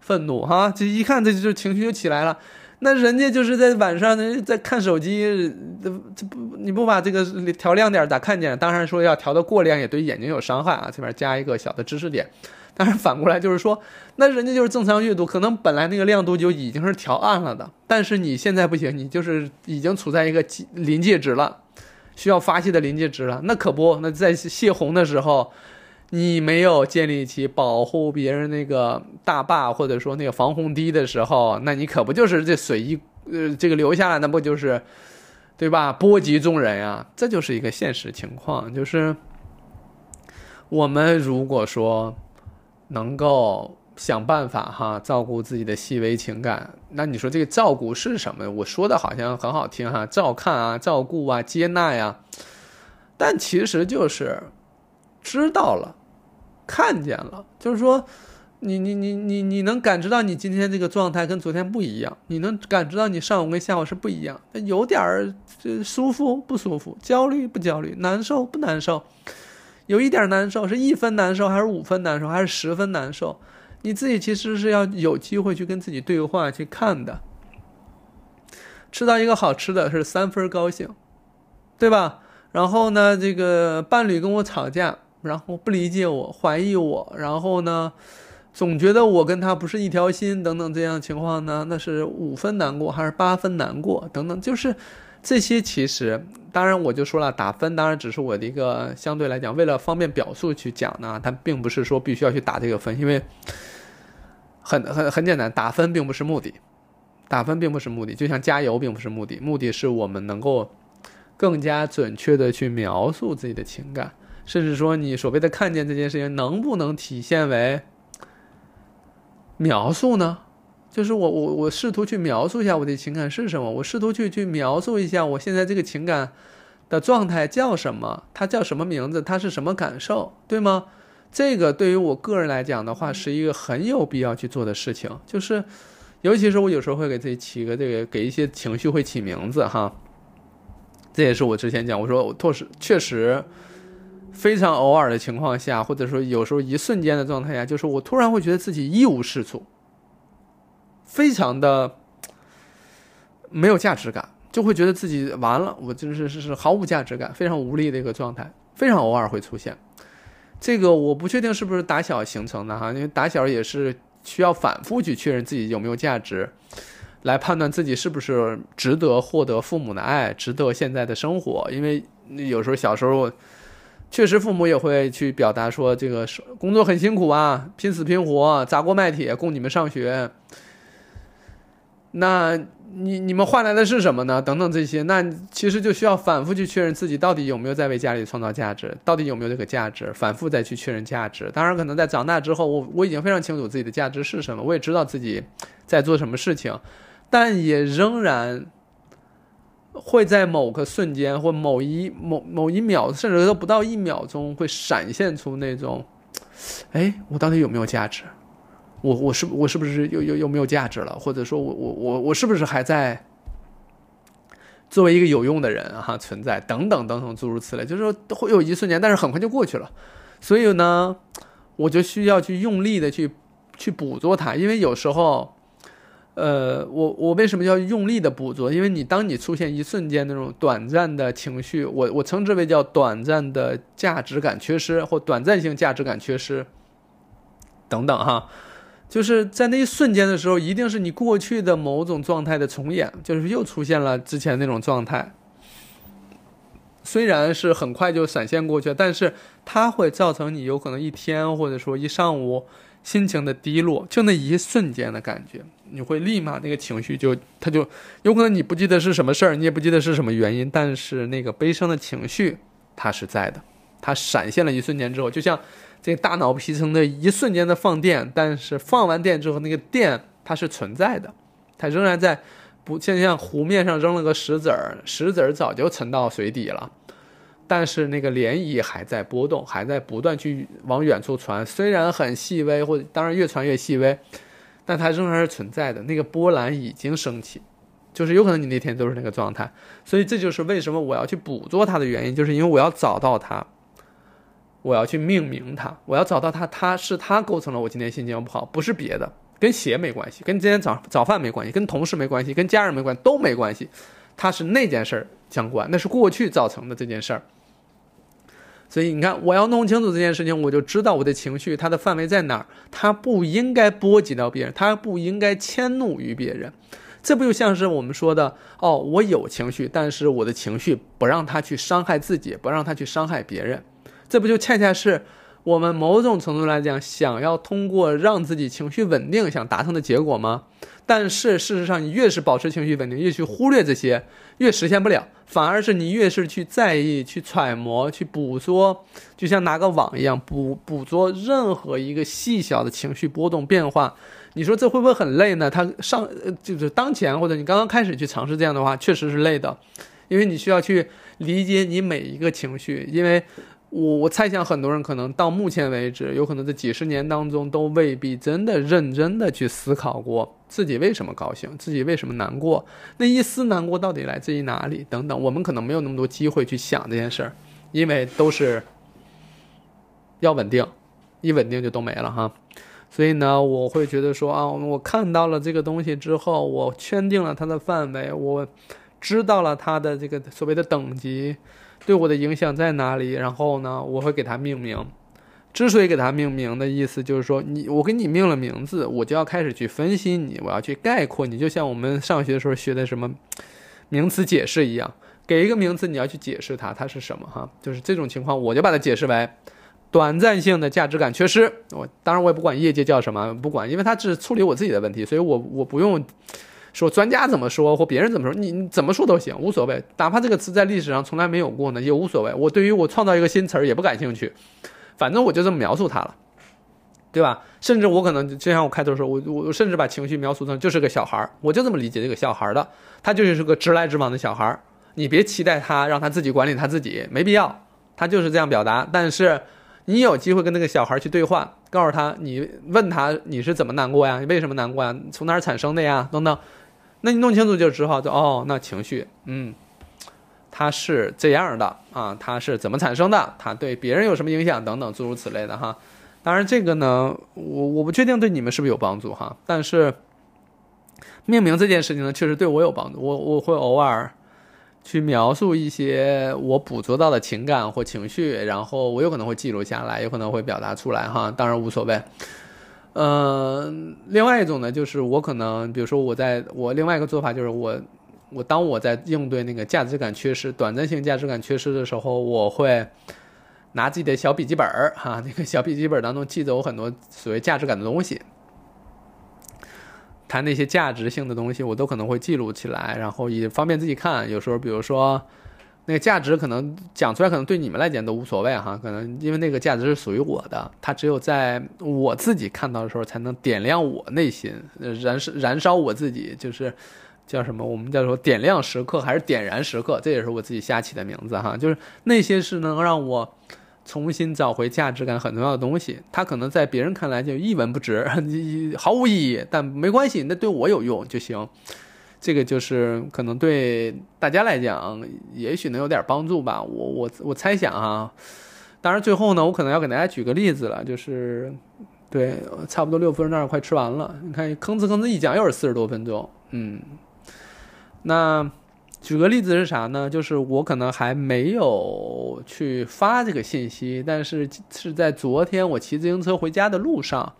愤怒哈，这一看这就情绪就起来了。那人家就是在晚上呢，在看手机，这这不你不把这个调亮点咋看见？当然说要调的过亮也对眼睛有伤害啊。这边加一个小的知识点。但是反过来就是说，那人家就是正常阅读，可能本来那个亮度就已经是调暗了的，但是你现在不行，你就是已经处在一个临界值了，需要发泄的临界值了。那可不，那在泄洪的时候。你没有建立起保护别人那个大坝或者说那个防洪堤的时候，那你可不就是这水一呃这个流下来，那不就是，对吧？波及众人呀，这就是一个现实情况。就是我们如果说能够想办法哈，照顾自己的细微情感，那你说这个照顾是什么？我说的好像很好听哈，照看啊，照顾啊，接纳呀，但其实就是知道了。看见了，就是说，你你你你你能感知到你今天这个状态跟昨天不一样，你能感知到你上午跟下午是不一样，有点儿舒服不舒服，焦虑不焦虑，难受不难受，有一点难受是一分难受还是五分难受还是十分难受，你自己其实是要有机会去跟自己对话去看的。吃到一个好吃的是三分高兴，对吧？然后呢，这个伴侣跟我吵架，然后不理解我，怀疑我，然后呢？总觉得我跟他不是一条心，等等这样情况呢，那是五分难过还是八分难过？等等，就是这些。其实，当然我就说了，打分当然只是我的一个相对来讲，为了方便表述去讲呢，它并不是说必须要去打这个分，因为很很很简单，打分并不是目的，打分并不是目的，就像加油并不是目的，目的是我们能够更加准确的去描述自己的情感，甚至说你所谓的看见这件事情能不能体现为。描述呢，就是我我我试图去描述一下我的情感是什么，我试图去去描述一下我现在这个情感的状态叫什么，它叫什么名字，它是什么感受，对吗？这个对于我个人来讲的话，是一个很有必要去做的事情，就是尤其是我有时候会给自己起个这个，给一些情绪会起名字哈。这也是我之前讲，我说我确实确实。非常偶尔的情况下，或者说有时候一瞬间的状态下，就是我突然会觉得自己一无是处，非常的没有价值感，就会觉得自己完了，我就是是是毫无价值感，非常无力的一个状态，非常偶尔会出现。这个我不确定是不是打小形成的哈，因为打小也是需要反复去确认自己有没有价值，来判断自己是不是值得获得父母的爱，值得现在的生活。因为有时候小时候。确实，父母也会去表达说，这个工作很辛苦啊，拼死拼活，砸锅卖铁供你们上学。那你你们换来的是什么呢？等等这些，那其实就需要反复去确认自己到底有没有在为家里创造价值，到底有没有这个价值，反复再去确认价值。当然，可能在长大之后，我我已经非常清楚自己的价值是什么，我也知道自己在做什么事情，但也仍然。会在某个瞬间或某一某某一秒，甚至都不到一秒钟，会闪现出那种，哎，我到底有没有价值？我我是我是不是又又又没有价值了？或者说我我我我是不是还在作为一个有用的人哈存在？等等等等诸如此类，就是说会有一瞬间，但是很快就过去了。所以呢，我就需要去用力的去去捕捉它，因为有时候。呃，我我为什么要用力的捕捉？因为你当你出现一瞬间那种短暂的情绪，我我称之为叫短暂的价值感缺失或短暂性价值感缺失，等等哈，就是在那一瞬间的时候，一定是你过去的某种状态的重演，就是又出现了之前那种状态。虽然是很快就闪现过去，但是它会造成你有可能一天或者说一上午心情的低落，就那一瞬间的感觉。你会立马那个情绪就，他就有可能你不记得是什么事儿，你也不记得是什么原因，但是那个悲伤的情绪它是在的，它闪现了一瞬间之后，就像这大脑皮层的一瞬间的放电，但是放完电之后那个电它是存在的，它仍然在，不像像湖面上扔了个石子儿，石子儿早就沉到水底了，但是那个涟漪还在波动，还在不断去往远处传，虽然很细微，或者当然越传越细微。但它仍然是存在的，那个波澜已经升起，就是有可能你那天都是那个状态，所以这就是为什么我要去捕捉它的原因，就是因为我要找到它，我要去命名它，我要找到它，它是它构成了我今天心情不好，不是别的，跟鞋没关系，跟今天早早饭没关系，跟同事没关系，跟家人没关系，都没关系，它是那件事儿相关，那是过去造成的这件事儿。所以你看，我要弄清楚这件事情，我就知道我的情绪它的范围在哪儿。它不应该波及到别人，它不应该迁怒于别人。这不就像是我们说的哦，我有情绪，但是我的情绪不让他去伤害自己，不让他去伤害别人。这不就恰恰是我们某种程度来讲，想要通过让自己情绪稳定想达成的结果吗？但是事实上，你越是保持情绪稳定，越去忽略这些，越实现不了。反而是你越是去在意、去揣摩、去捕捉，就像拿个网一样捕捕捉任何一个细小的情绪波动变化。你说这会不会很累呢？它上就是当前或者你刚刚开始去尝试这样的话，确实是累的，因为你需要去理解你每一个情绪，因为我我猜想很多人可能到目前为止，有可能这几十年当中都未必真的认真的去思考过自己为什么高兴，自己为什么难过，那一丝难过到底来自于哪里等等，我们可能没有那么多机会去想这件事儿，因为都是要稳定，一稳定就都没了哈。所以呢，我会觉得说啊，我看到了这个东西之后，我圈定了它的范围，我知道了它的这个所谓的等级对我的影响在哪里，然后呢，我会给它命名。之所以给它命名的意思，就是说你我给你命了名字，我就要开始去分析你，我要去概括你，就像我们上学的时候学的什么名词解释一样，给一个名词你要去解释它，它是什么哈，就是这种情况，我就把它解释为。短暂性的价值感缺失，我当然我也不管业界叫什么，不管，因为它只是处理我自己的问题，所以我我不用说专家怎么说或别人怎么说，你怎么说都行，无所谓，哪怕这个词在历史上从来没有过呢，也无所谓。我对于我创造一个新词儿也不感兴趣，反正我就这么描述它了，对吧？甚至我可能就像我开头说，我我甚至把情绪描述成就是个小孩儿，我就这么理解这个小孩儿的，他就是个直来直往的小孩儿，你别期待他让他自己管理他自己，没必要，他就是这样表达，但是。你有机会跟那个小孩去对话，告诉他，你问他你是怎么难过呀？你为什么难过呀？从哪儿产生的呀？等等，那你弄清楚就之后就哦，那情绪，嗯，它是这样的啊，它是怎么产生的？它对别人有什么影响？等等，诸如此类的哈。当然，这个呢，我我不确定对你们是不是有帮助哈。但是命名这件事情呢，确实对我有帮助。我我会偶尔。去描述一些我捕捉到的情感或情绪，然后我有可能会记录下来，有可能会表达出来哈，当然无所谓。嗯，另外一种呢，就是我可能，比如说我在我另外一个做法就是我我当我在应对那个价值感缺失、短暂性价值感缺失的时候，我会拿自己的小笔记本儿哈，那个小笔记本当中记着我很多所谓价值感的东西。谈那些价值性的东西，我都可能会记录起来，然后也方便自己看。有时候，比如说那个价值，可能讲出来，可能对你们来讲都无所谓哈。可能因为那个价值是属于我的，它只有在我自己看到的时候，才能点亮我内心，燃烧燃烧我自己，就是叫什么？我们叫做点亮时刻，还是点燃时刻？这也是我自己瞎起的名字哈。就是那些是能让我。重新找回价值感很重要的东西，它可能在别人看来就一文不值，毫无意义，但没关系，那对我有用就行。这个就是可能对大家来讲，也许能有点帮助吧。我我我猜想哈，当然最后呢，我可能要给大家举个例子了，就是对，差不多六分那儿快吃完了，你看吭哧吭哧一讲又是四十多分钟，嗯，那。举个例子是啥呢？就是我可能还没有去发这个信息，但是是在昨天我骑自行车回家的路上，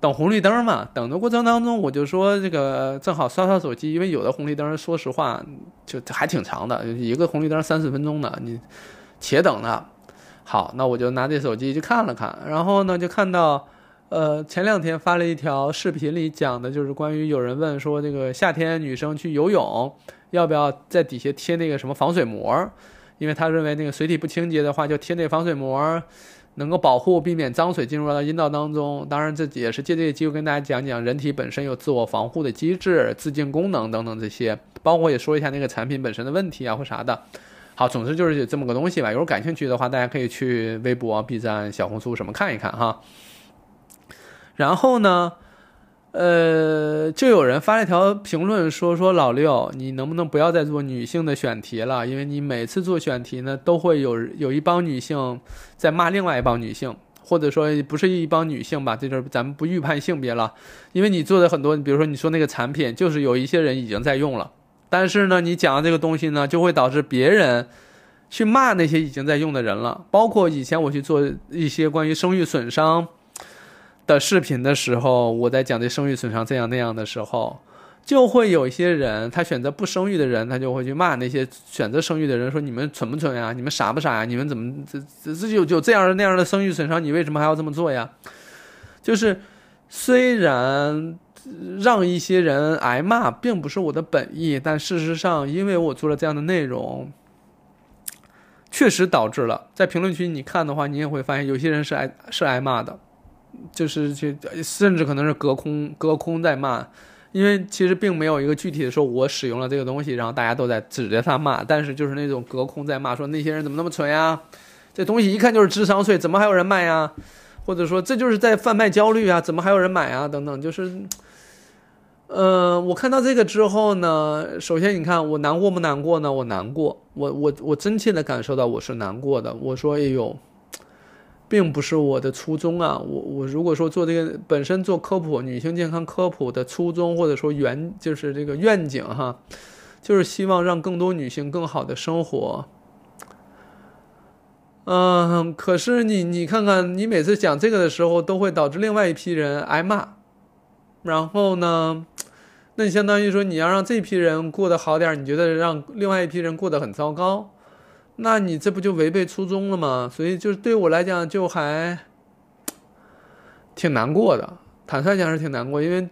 等红绿灯嘛，等的过程当中，我就说这个正好刷刷手机，因为有的红绿灯说实话就还挺长的，一个红绿灯三四分钟呢，你且等呢。好，那我就拿这手机去看了看，然后呢就看到，呃，前两天发了一条视频里讲的就是关于有人问说这个夏天女生去游泳。要不要在底下贴那个什么防水膜？因为他认为那个水体不清洁的话，就贴那防水膜，能够保护，避免脏水进入到阴道当中。当然，这也是借这个机会跟大家讲讲，人体本身有自我防护的机制、自净功能等等这些，包括也说一下那个产品本身的问题啊或啥的。好，总之就是这么个东西吧。有感兴趣的话，大家可以去微博、B 站、小红书什么看一看哈。然后呢？呃，就有人发了一条评论说说老六，你能不能不要再做女性的选题了？因为你每次做选题呢，都会有有一帮女性在骂另外一帮女性，或者说不是一帮女性吧，这就是咱们不预判性别了。因为你做的很多，比如说你说那个产品，就是有一些人已经在用了，但是呢，你讲的这个东西呢，就会导致别人去骂那些已经在用的人了。包括以前我去做一些关于生育损伤。的视频的时候，我在讲这生育损伤这样那样的时候，就会有一些人，他选择不生育的人，他就会去骂那些选择生育的人，说你们蠢不蠢呀？你们傻不傻呀？你们怎么这这这就就这样那样的生育损伤，你为什么还要这么做呀？就是虽然让一些人挨骂并不是我的本意，但事实上，因为我做了这样的内容，确实导致了在评论区你看的话，你也会发现有些人是挨是挨骂的。就是去，甚至可能是隔空隔空在骂，因为其实并没有一个具体的说，我使用了这个东西，然后大家都在指着他骂，但是就是那种隔空在骂，说那些人怎么那么蠢呀，这东西一看就是智商税，怎么还有人卖呀？或者说这就是在贩卖焦虑啊？怎么还有人买啊？等等，就是，呃，我看到这个之后呢，首先你看我难过不难过呢？我难过，我我我真切的感受到我是难过的。我说，哎呦。并不是我的初衷啊，我我如果说做这个本身做科普女性健康科普的初衷或者说原就是这个愿景哈，就是希望让更多女性更好的生活。嗯，可是你你看看，你每次讲这个的时候，都会导致另外一批人挨骂，然后呢，那你相当于说你要让这批人过得好点，你觉得让另外一批人过得很糟糕。那你这不就违背初衷了吗？所以就是对我来讲就还挺难过的，坦率讲是挺难过，因为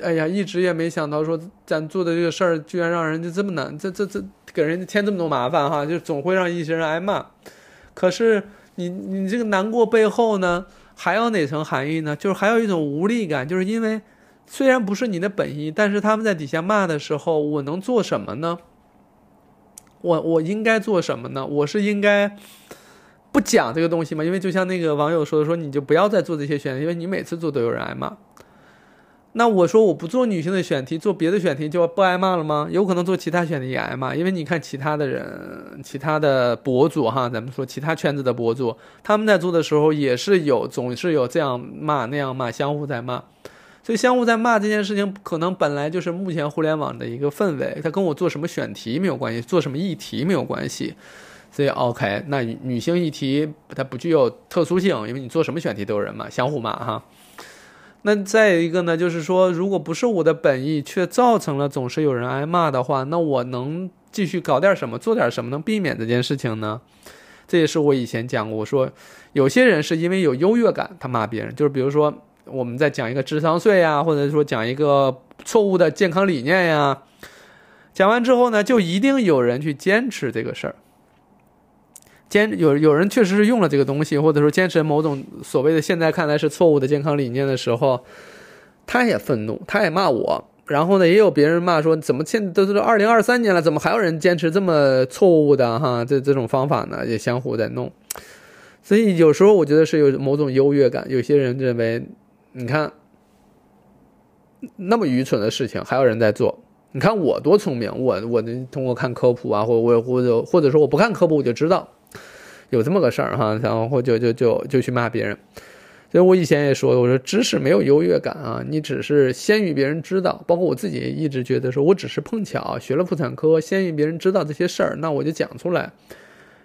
哎呀，一直也没想到说咱做的这个事儿居然让人家这么难，这这这给人家添这么多麻烦哈，就总会让一些人挨骂。可是你你这个难过背后呢，还有哪层含义呢？就是还有一种无力感，就是因为虽然不是你的本意，但是他们在底下骂的时候，我能做什么呢？我我应该做什么呢？我是应该不讲这个东西吗？因为就像那个网友说的，说你就不要再做这些选题，因为你每次做都有人挨骂。那我说我不做女性的选题，做别的选题就不挨骂了吗？有可能做其他选题也挨骂，因为你看其他的人、其他的博主哈，咱们说其他圈子的博主，他们在做的时候也是有，总是有这样骂那样骂，相互在骂。所以相互在骂这件事情，可能本来就是目前互联网的一个氛围，它跟我做什么选题没有关系，做什么议题没有关系。所以 OK，那女性议题它不具有特殊性，因为你做什么选题都有人骂，相互骂哈。那再一个呢，就是说，如果不是我的本意，却造成了总是有人挨骂的话，那我能继续搞点什么，做点什么能避免这件事情呢？这也是我以前讲过，我说有些人是因为有优越感，他骂别人，就是比如说。我们在讲一个智商税呀，或者说讲一个错误的健康理念呀，讲完之后呢，就一定有人去坚持这个事儿。坚有有人确实是用了这个东西，或者说坚持某种所谓的现在看来是错误的健康理念的时候，他也愤怒，他也骂我。然后呢，也有别人骂说，怎么现在都是二零二三年了，怎么还有人坚持这么错误的哈这这种方法呢？也相互在弄。所以有时候我觉得是有某种优越感，有些人认为。你看，那么愚蠢的事情还有人在做。你看我多聪明，我我通过看科普啊，或我或者或者说我不看科普我就知道有这么个事儿哈，然后就就就就去骂别人。所以我以前也说，我说知识没有优越感啊，你只是先于别人知道。包括我自己一直觉得说，我只是碰巧学了妇产科，先于别人知道这些事儿，那我就讲出来，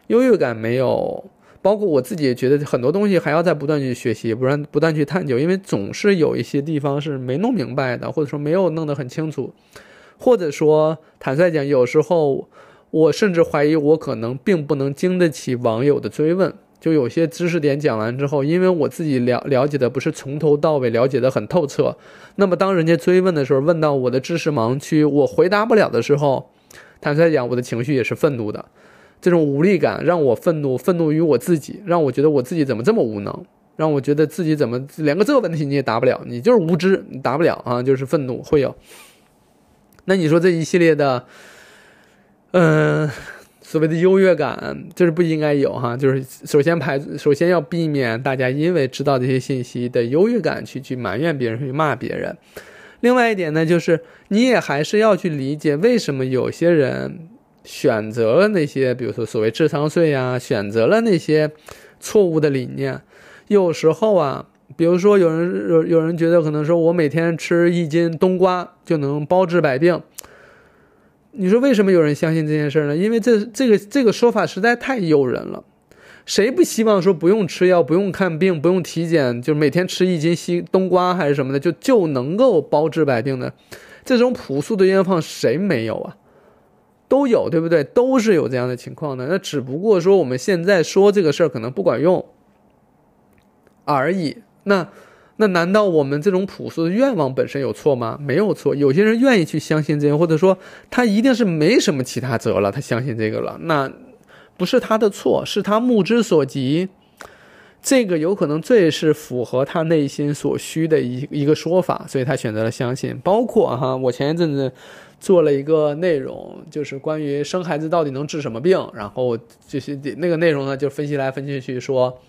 优越感没有。包括我自己也觉得很多东西还要在不断去学习，不然不断去探究，因为总是有一些地方是没弄明白的，或者说没有弄得很清楚，或者说坦率讲，有时候我甚至怀疑我可能并不能经得起网友的追问。就有些知识点讲完之后，因为我自己了了解的不是从头到尾了解的很透彻，那么当人家追问的时候，问到我的知识盲区，我回答不了的时候，坦率讲，我的情绪也是愤怒的。这种无力感让我愤怒，愤怒于我自己，让我觉得我自己怎么这么无能，让我觉得自己怎么连个这个问题你也答不了，你就是无知，你答不了啊，就是愤怒会有。那你说这一系列的，嗯，所谓的优越感，就是不应该有哈，就是首先排，首先要避免大家因为知道这些信息的优越感去去埋怨别人，去骂别人。另外一点呢，就是你也还是要去理解为什么有些人。选择了那些，比如说所谓智商税呀，选择了那些错误的理念。有时候啊，比如说有人有有人觉得可能说我每天吃一斤冬瓜就能包治百病。你说为什么有人相信这件事呢？因为这这个这个说法实在太诱人了。谁不希望说不用吃药、不用看病、不用体检，就每天吃一斤西冬瓜还是什么的，就就能够包治百病的？这种朴素的愿望谁没有啊？都有对不对？都是有这样的情况的。那只不过说我们现在说这个事儿可能不管用而已。那那难道我们这种朴素的愿望本身有错吗？没有错。有些人愿意去相信这个，或者说他一定是没什么其他辙了，他相信这个了。那不是他的错，是他目之所及。这个有可能最是符合他内心所需的一一个说法，所以他选择了相信。包括哈，我前一阵子做了一个内容，就是关于生孩子到底能治什么病，然后就是那个内容呢，就分析来分析去说。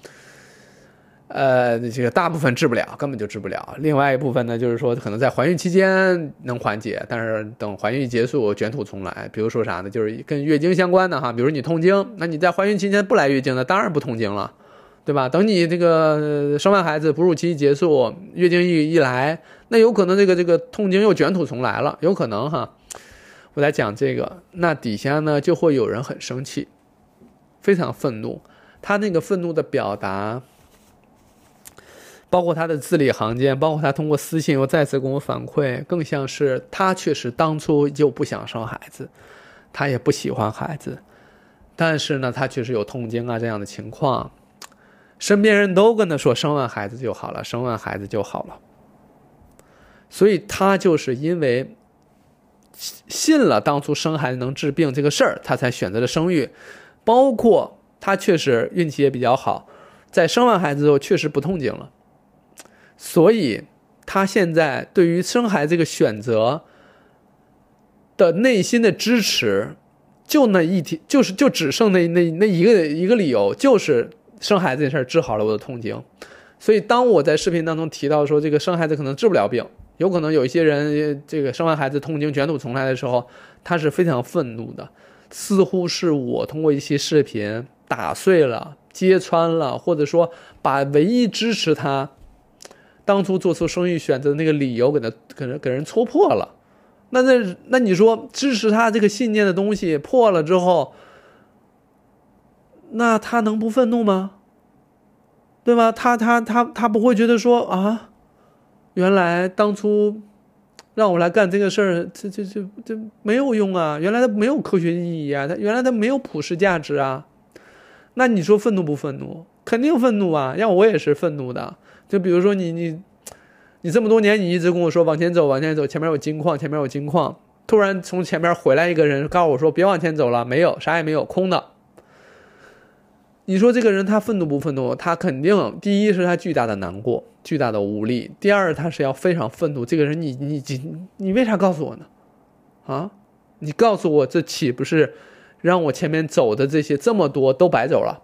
呃，这个大部分治不了，根本就治不了。另外一部分呢，就是说可能在怀孕期间能缓解，但是等怀孕结束，卷土重来。比如说啥呢？就是跟月经相关的哈，比如你痛经，那你在怀孕期间不来月经，那当然不痛经了，对吧？等你这个生完孩子，哺乳期结束，月经一一来，那有可能这个这个痛经又卷土重来了，有可能哈。我来讲这个，那底下呢就会有人很生气，非常愤怒，他那个愤怒的表达。包括他的字里行间，包括他通过私信又再次跟我反馈，更像是他确实当初就不想生孩子，他也不喜欢孩子，但是呢，他确实有痛经啊这样的情况，身边人都跟他说生完孩子就好了，生完孩子就好了，所以他就是因为信了当初生孩子能治病这个事儿，他才选择了生育，包括他确实运气也比较好，在生完孩子之后确实不痛经了。所以，他现在对于生孩子这个选择的内心的支持，就那一天，就是就只剩那那那一个一个理由，就是生孩子这事儿治好了我的痛经。所以，当我在视频当中提到说这个生孩子可能治不了病，有可能有一些人这个生完孩子痛经卷土重来的时候，他是非常愤怒的，似乎是我通过一些视频打碎了、揭穿了，或者说把唯一支持他。当初做出生育选择的那个理由，给他给人给人戳破了，那那那你说支持他这个信念的东西破了之后，那他能不愤怒吗？对吧？他他他他不会觉得说啊，原来当初让我来干这个事儿，这这这这没有用啊！原来他没有科学意义啊！他原来他没有普世价值啊！那你说愤怒不愤怒？肯定愤怒啊！要我也是愤怒的。就比如说你你，你这么多年你一直跟我说往前走往前走，前面有金矿前面有金矿，突然从前面回来一个人告诉我说别往前走了，没有啥也没有空的。你说这个人他愤怒不愤怒？他肯定第一是他巨大的难过，巨大的无力；第二他是要非常愤怒。这个人你你你你为啥告诉我呢？啊，你告诉我这岂不是让我前面走的这些这么多都白走了，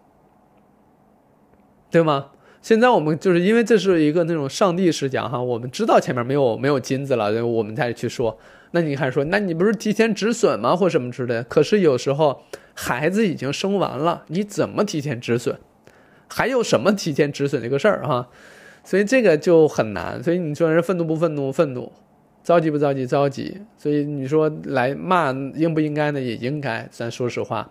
对吗？现在我们就是因为这是一个那种上帝视角哈，我们知道前面没有没有金子了，我们再去说。那你还说，那你不是提前止损吗，或什么之类的？可是有时候孩子已经生完了，你怎么提前止损？还有什么提前止损这个事儿哈？所以这个就很难。所以你说人愤怒不愤怒？愤怒，着急不着急？着急。所以你说来骂应不应该呢？也应该。咱说实话。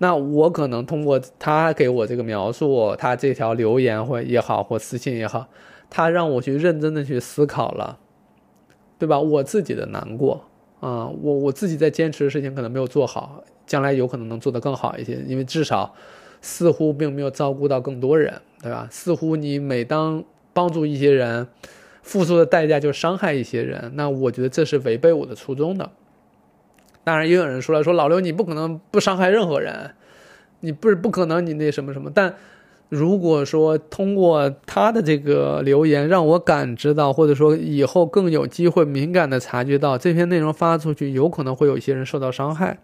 那我可能通过他给我这个描述，他这条留言或也好，或私信也好，他让我去认真的去思考了，对吧？我自己的难过啊，我我自己在坚持的事情可能没有做好，将来有可能能做得更好一些，因为至少似乎并没有照顾到更多人，对吧？似乎你每当帮助一些人，付出的代价就伤害一些人，那我觉得这是违背我的初衷的。当然，也有人说了，说老刘，你不可能不伤害任何人，你不是不可能，你那什么什么。但如果说通过他的这个留言，让我感知到，或者说以后更有机会敏感的察觉到这篇内容发出去，有可能会有一些人受到伤害。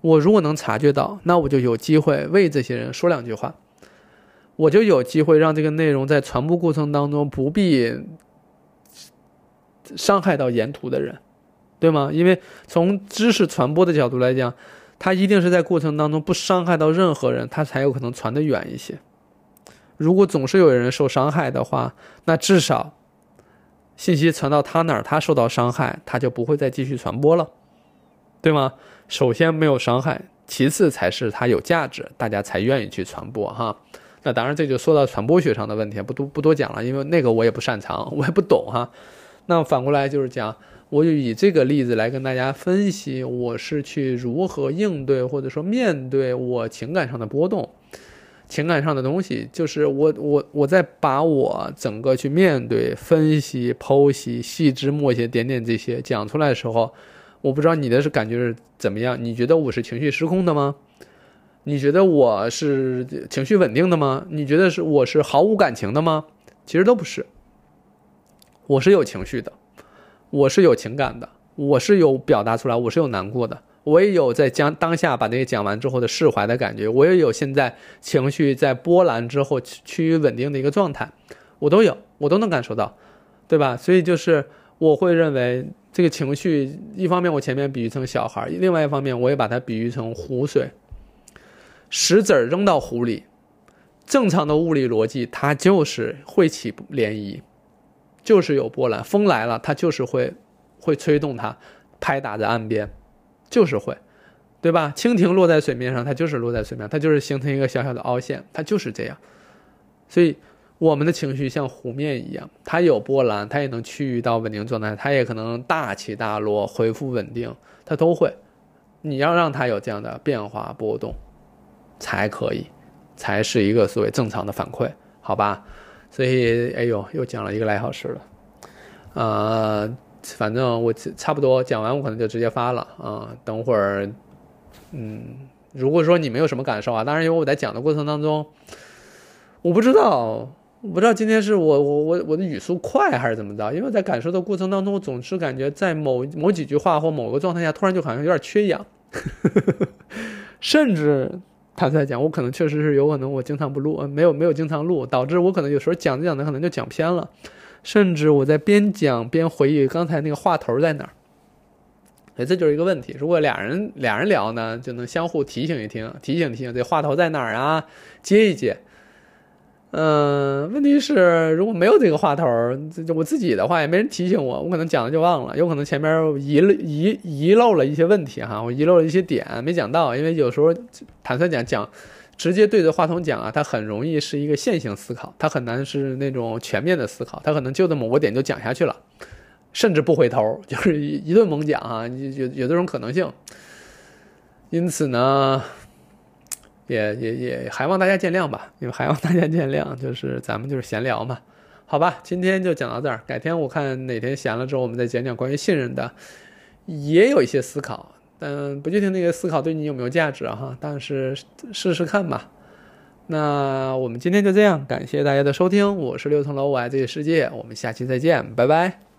我如果能察觉到，那我就有机会为这些人说两句话，我就有机会让这个内容在传播过程当中不必伤害到沿途的人。对吗？因为从知识传播的角度来讲，它一定是在过程当中不伤害到任何人，它才有可能传得远一些。如果总是有人受伤害的话，那至少信息传到他那儿，他受到伤害，他就不会再继续传播了，对吗？首先没有伤害，其次才是它有价值，大家才愿意去传播哈。那当然，这就说到传播学上的问题，不多不多讲了，因为那个我也不擅长，我也不懂哈。那反过来就是讲。我就以这个例子来跟大家分析，我是去如何应对或者说面对我情感上的波动，情感上的东西，就是我我我在把我整个去面对、分析、剖析、细枝末节、点点这些讲出来的时候，我不知道你的是感觉是怎么样？你觉得我是情绪失控的吗？你觉得我是情绪稳定的吗？你觉得是我是毫无感情的吗？其实都不是，我是有情绪的，我是有情感的，我是有表达出来，我是有难过的，我也有在将当下把那些讲完之后的释怀的感觉，我也有现在情绪在波澜之后趋于稳定的一个状态，我都有，我都能感受到，对吧？所以就是我会认为这个情绪，一方面我前面比喻成小孩，另外一方面我也把它比喻成湖水。石子扔到湖里，正常的物理逻辑，它就是会起涟漪，就是有波澜。风来了，它就是会会吹动它，拍打在岸边，就是会，对吧？蜻蜓落在水面上，它就是落在水面，它就是形成一个小小的凹陷，它就是这样。所以，我们的情绪像湖面一样，它有波澜，它也能趋于到稳定状态，它也可能大起大落，恢复稳定，它都会。你要让它有这样的变化波动。才可以，才是一个所谓正常的反馈，好吧？所以，哎呦，又讲了一个来小时了，呃，反正我差不多讲完，我可能就直接发了啊。等会儿，嗯，如果说你没有什么感受啊，当然因为我在讲的过程当中，我不知道，我不知道今天是我我我我的语速快还是怎么着？因为在感受的过程当中，我总是感觉在某某几句话或某个状态下，突然就好像有点缺氧，甚至。他在讲，我可能确实是有可能，我经常不录，没有没有经常录，导致我可能有时候讲着讲着可能就讲偏了，甚至我在边讲边回忆刚才那个话头在哪儿。哎，这就是一个问题。如果俩人俩人聊呢，就能相互提醒一听，提醒提醒这话头在哪儿啊，接一接。嗯，问题是如果没有这个话头，这我自己的话也没人提醒我，我可能讲了就忘了，有可能前面遗遗遗漏了一些问题哈，我遗漏了一些点没讲到，因为有时候坦率讲讲，直接对着话筒讲啊，它很容易是一个线性思考，它很难是那种全面的思考，它可能就在某个点就讲下去了，甚至不回头，就是一顿猛讲啊，有有这种可能性，因此呢。也也也还望大家见谅吧，因为还望大家见谅，就是咱们就是闲聊嘛，好吧，今天就讲到这儿，改天我看哪天闲了之后，我们再讲讲关于信任的，也有一些思考，但不确定那个思考对你有没有价值哈，但是试试看吧。那我们今天就这样，感谢大家的收听，我是六层楼，我爱这个世界，我们下期再见，拜拜。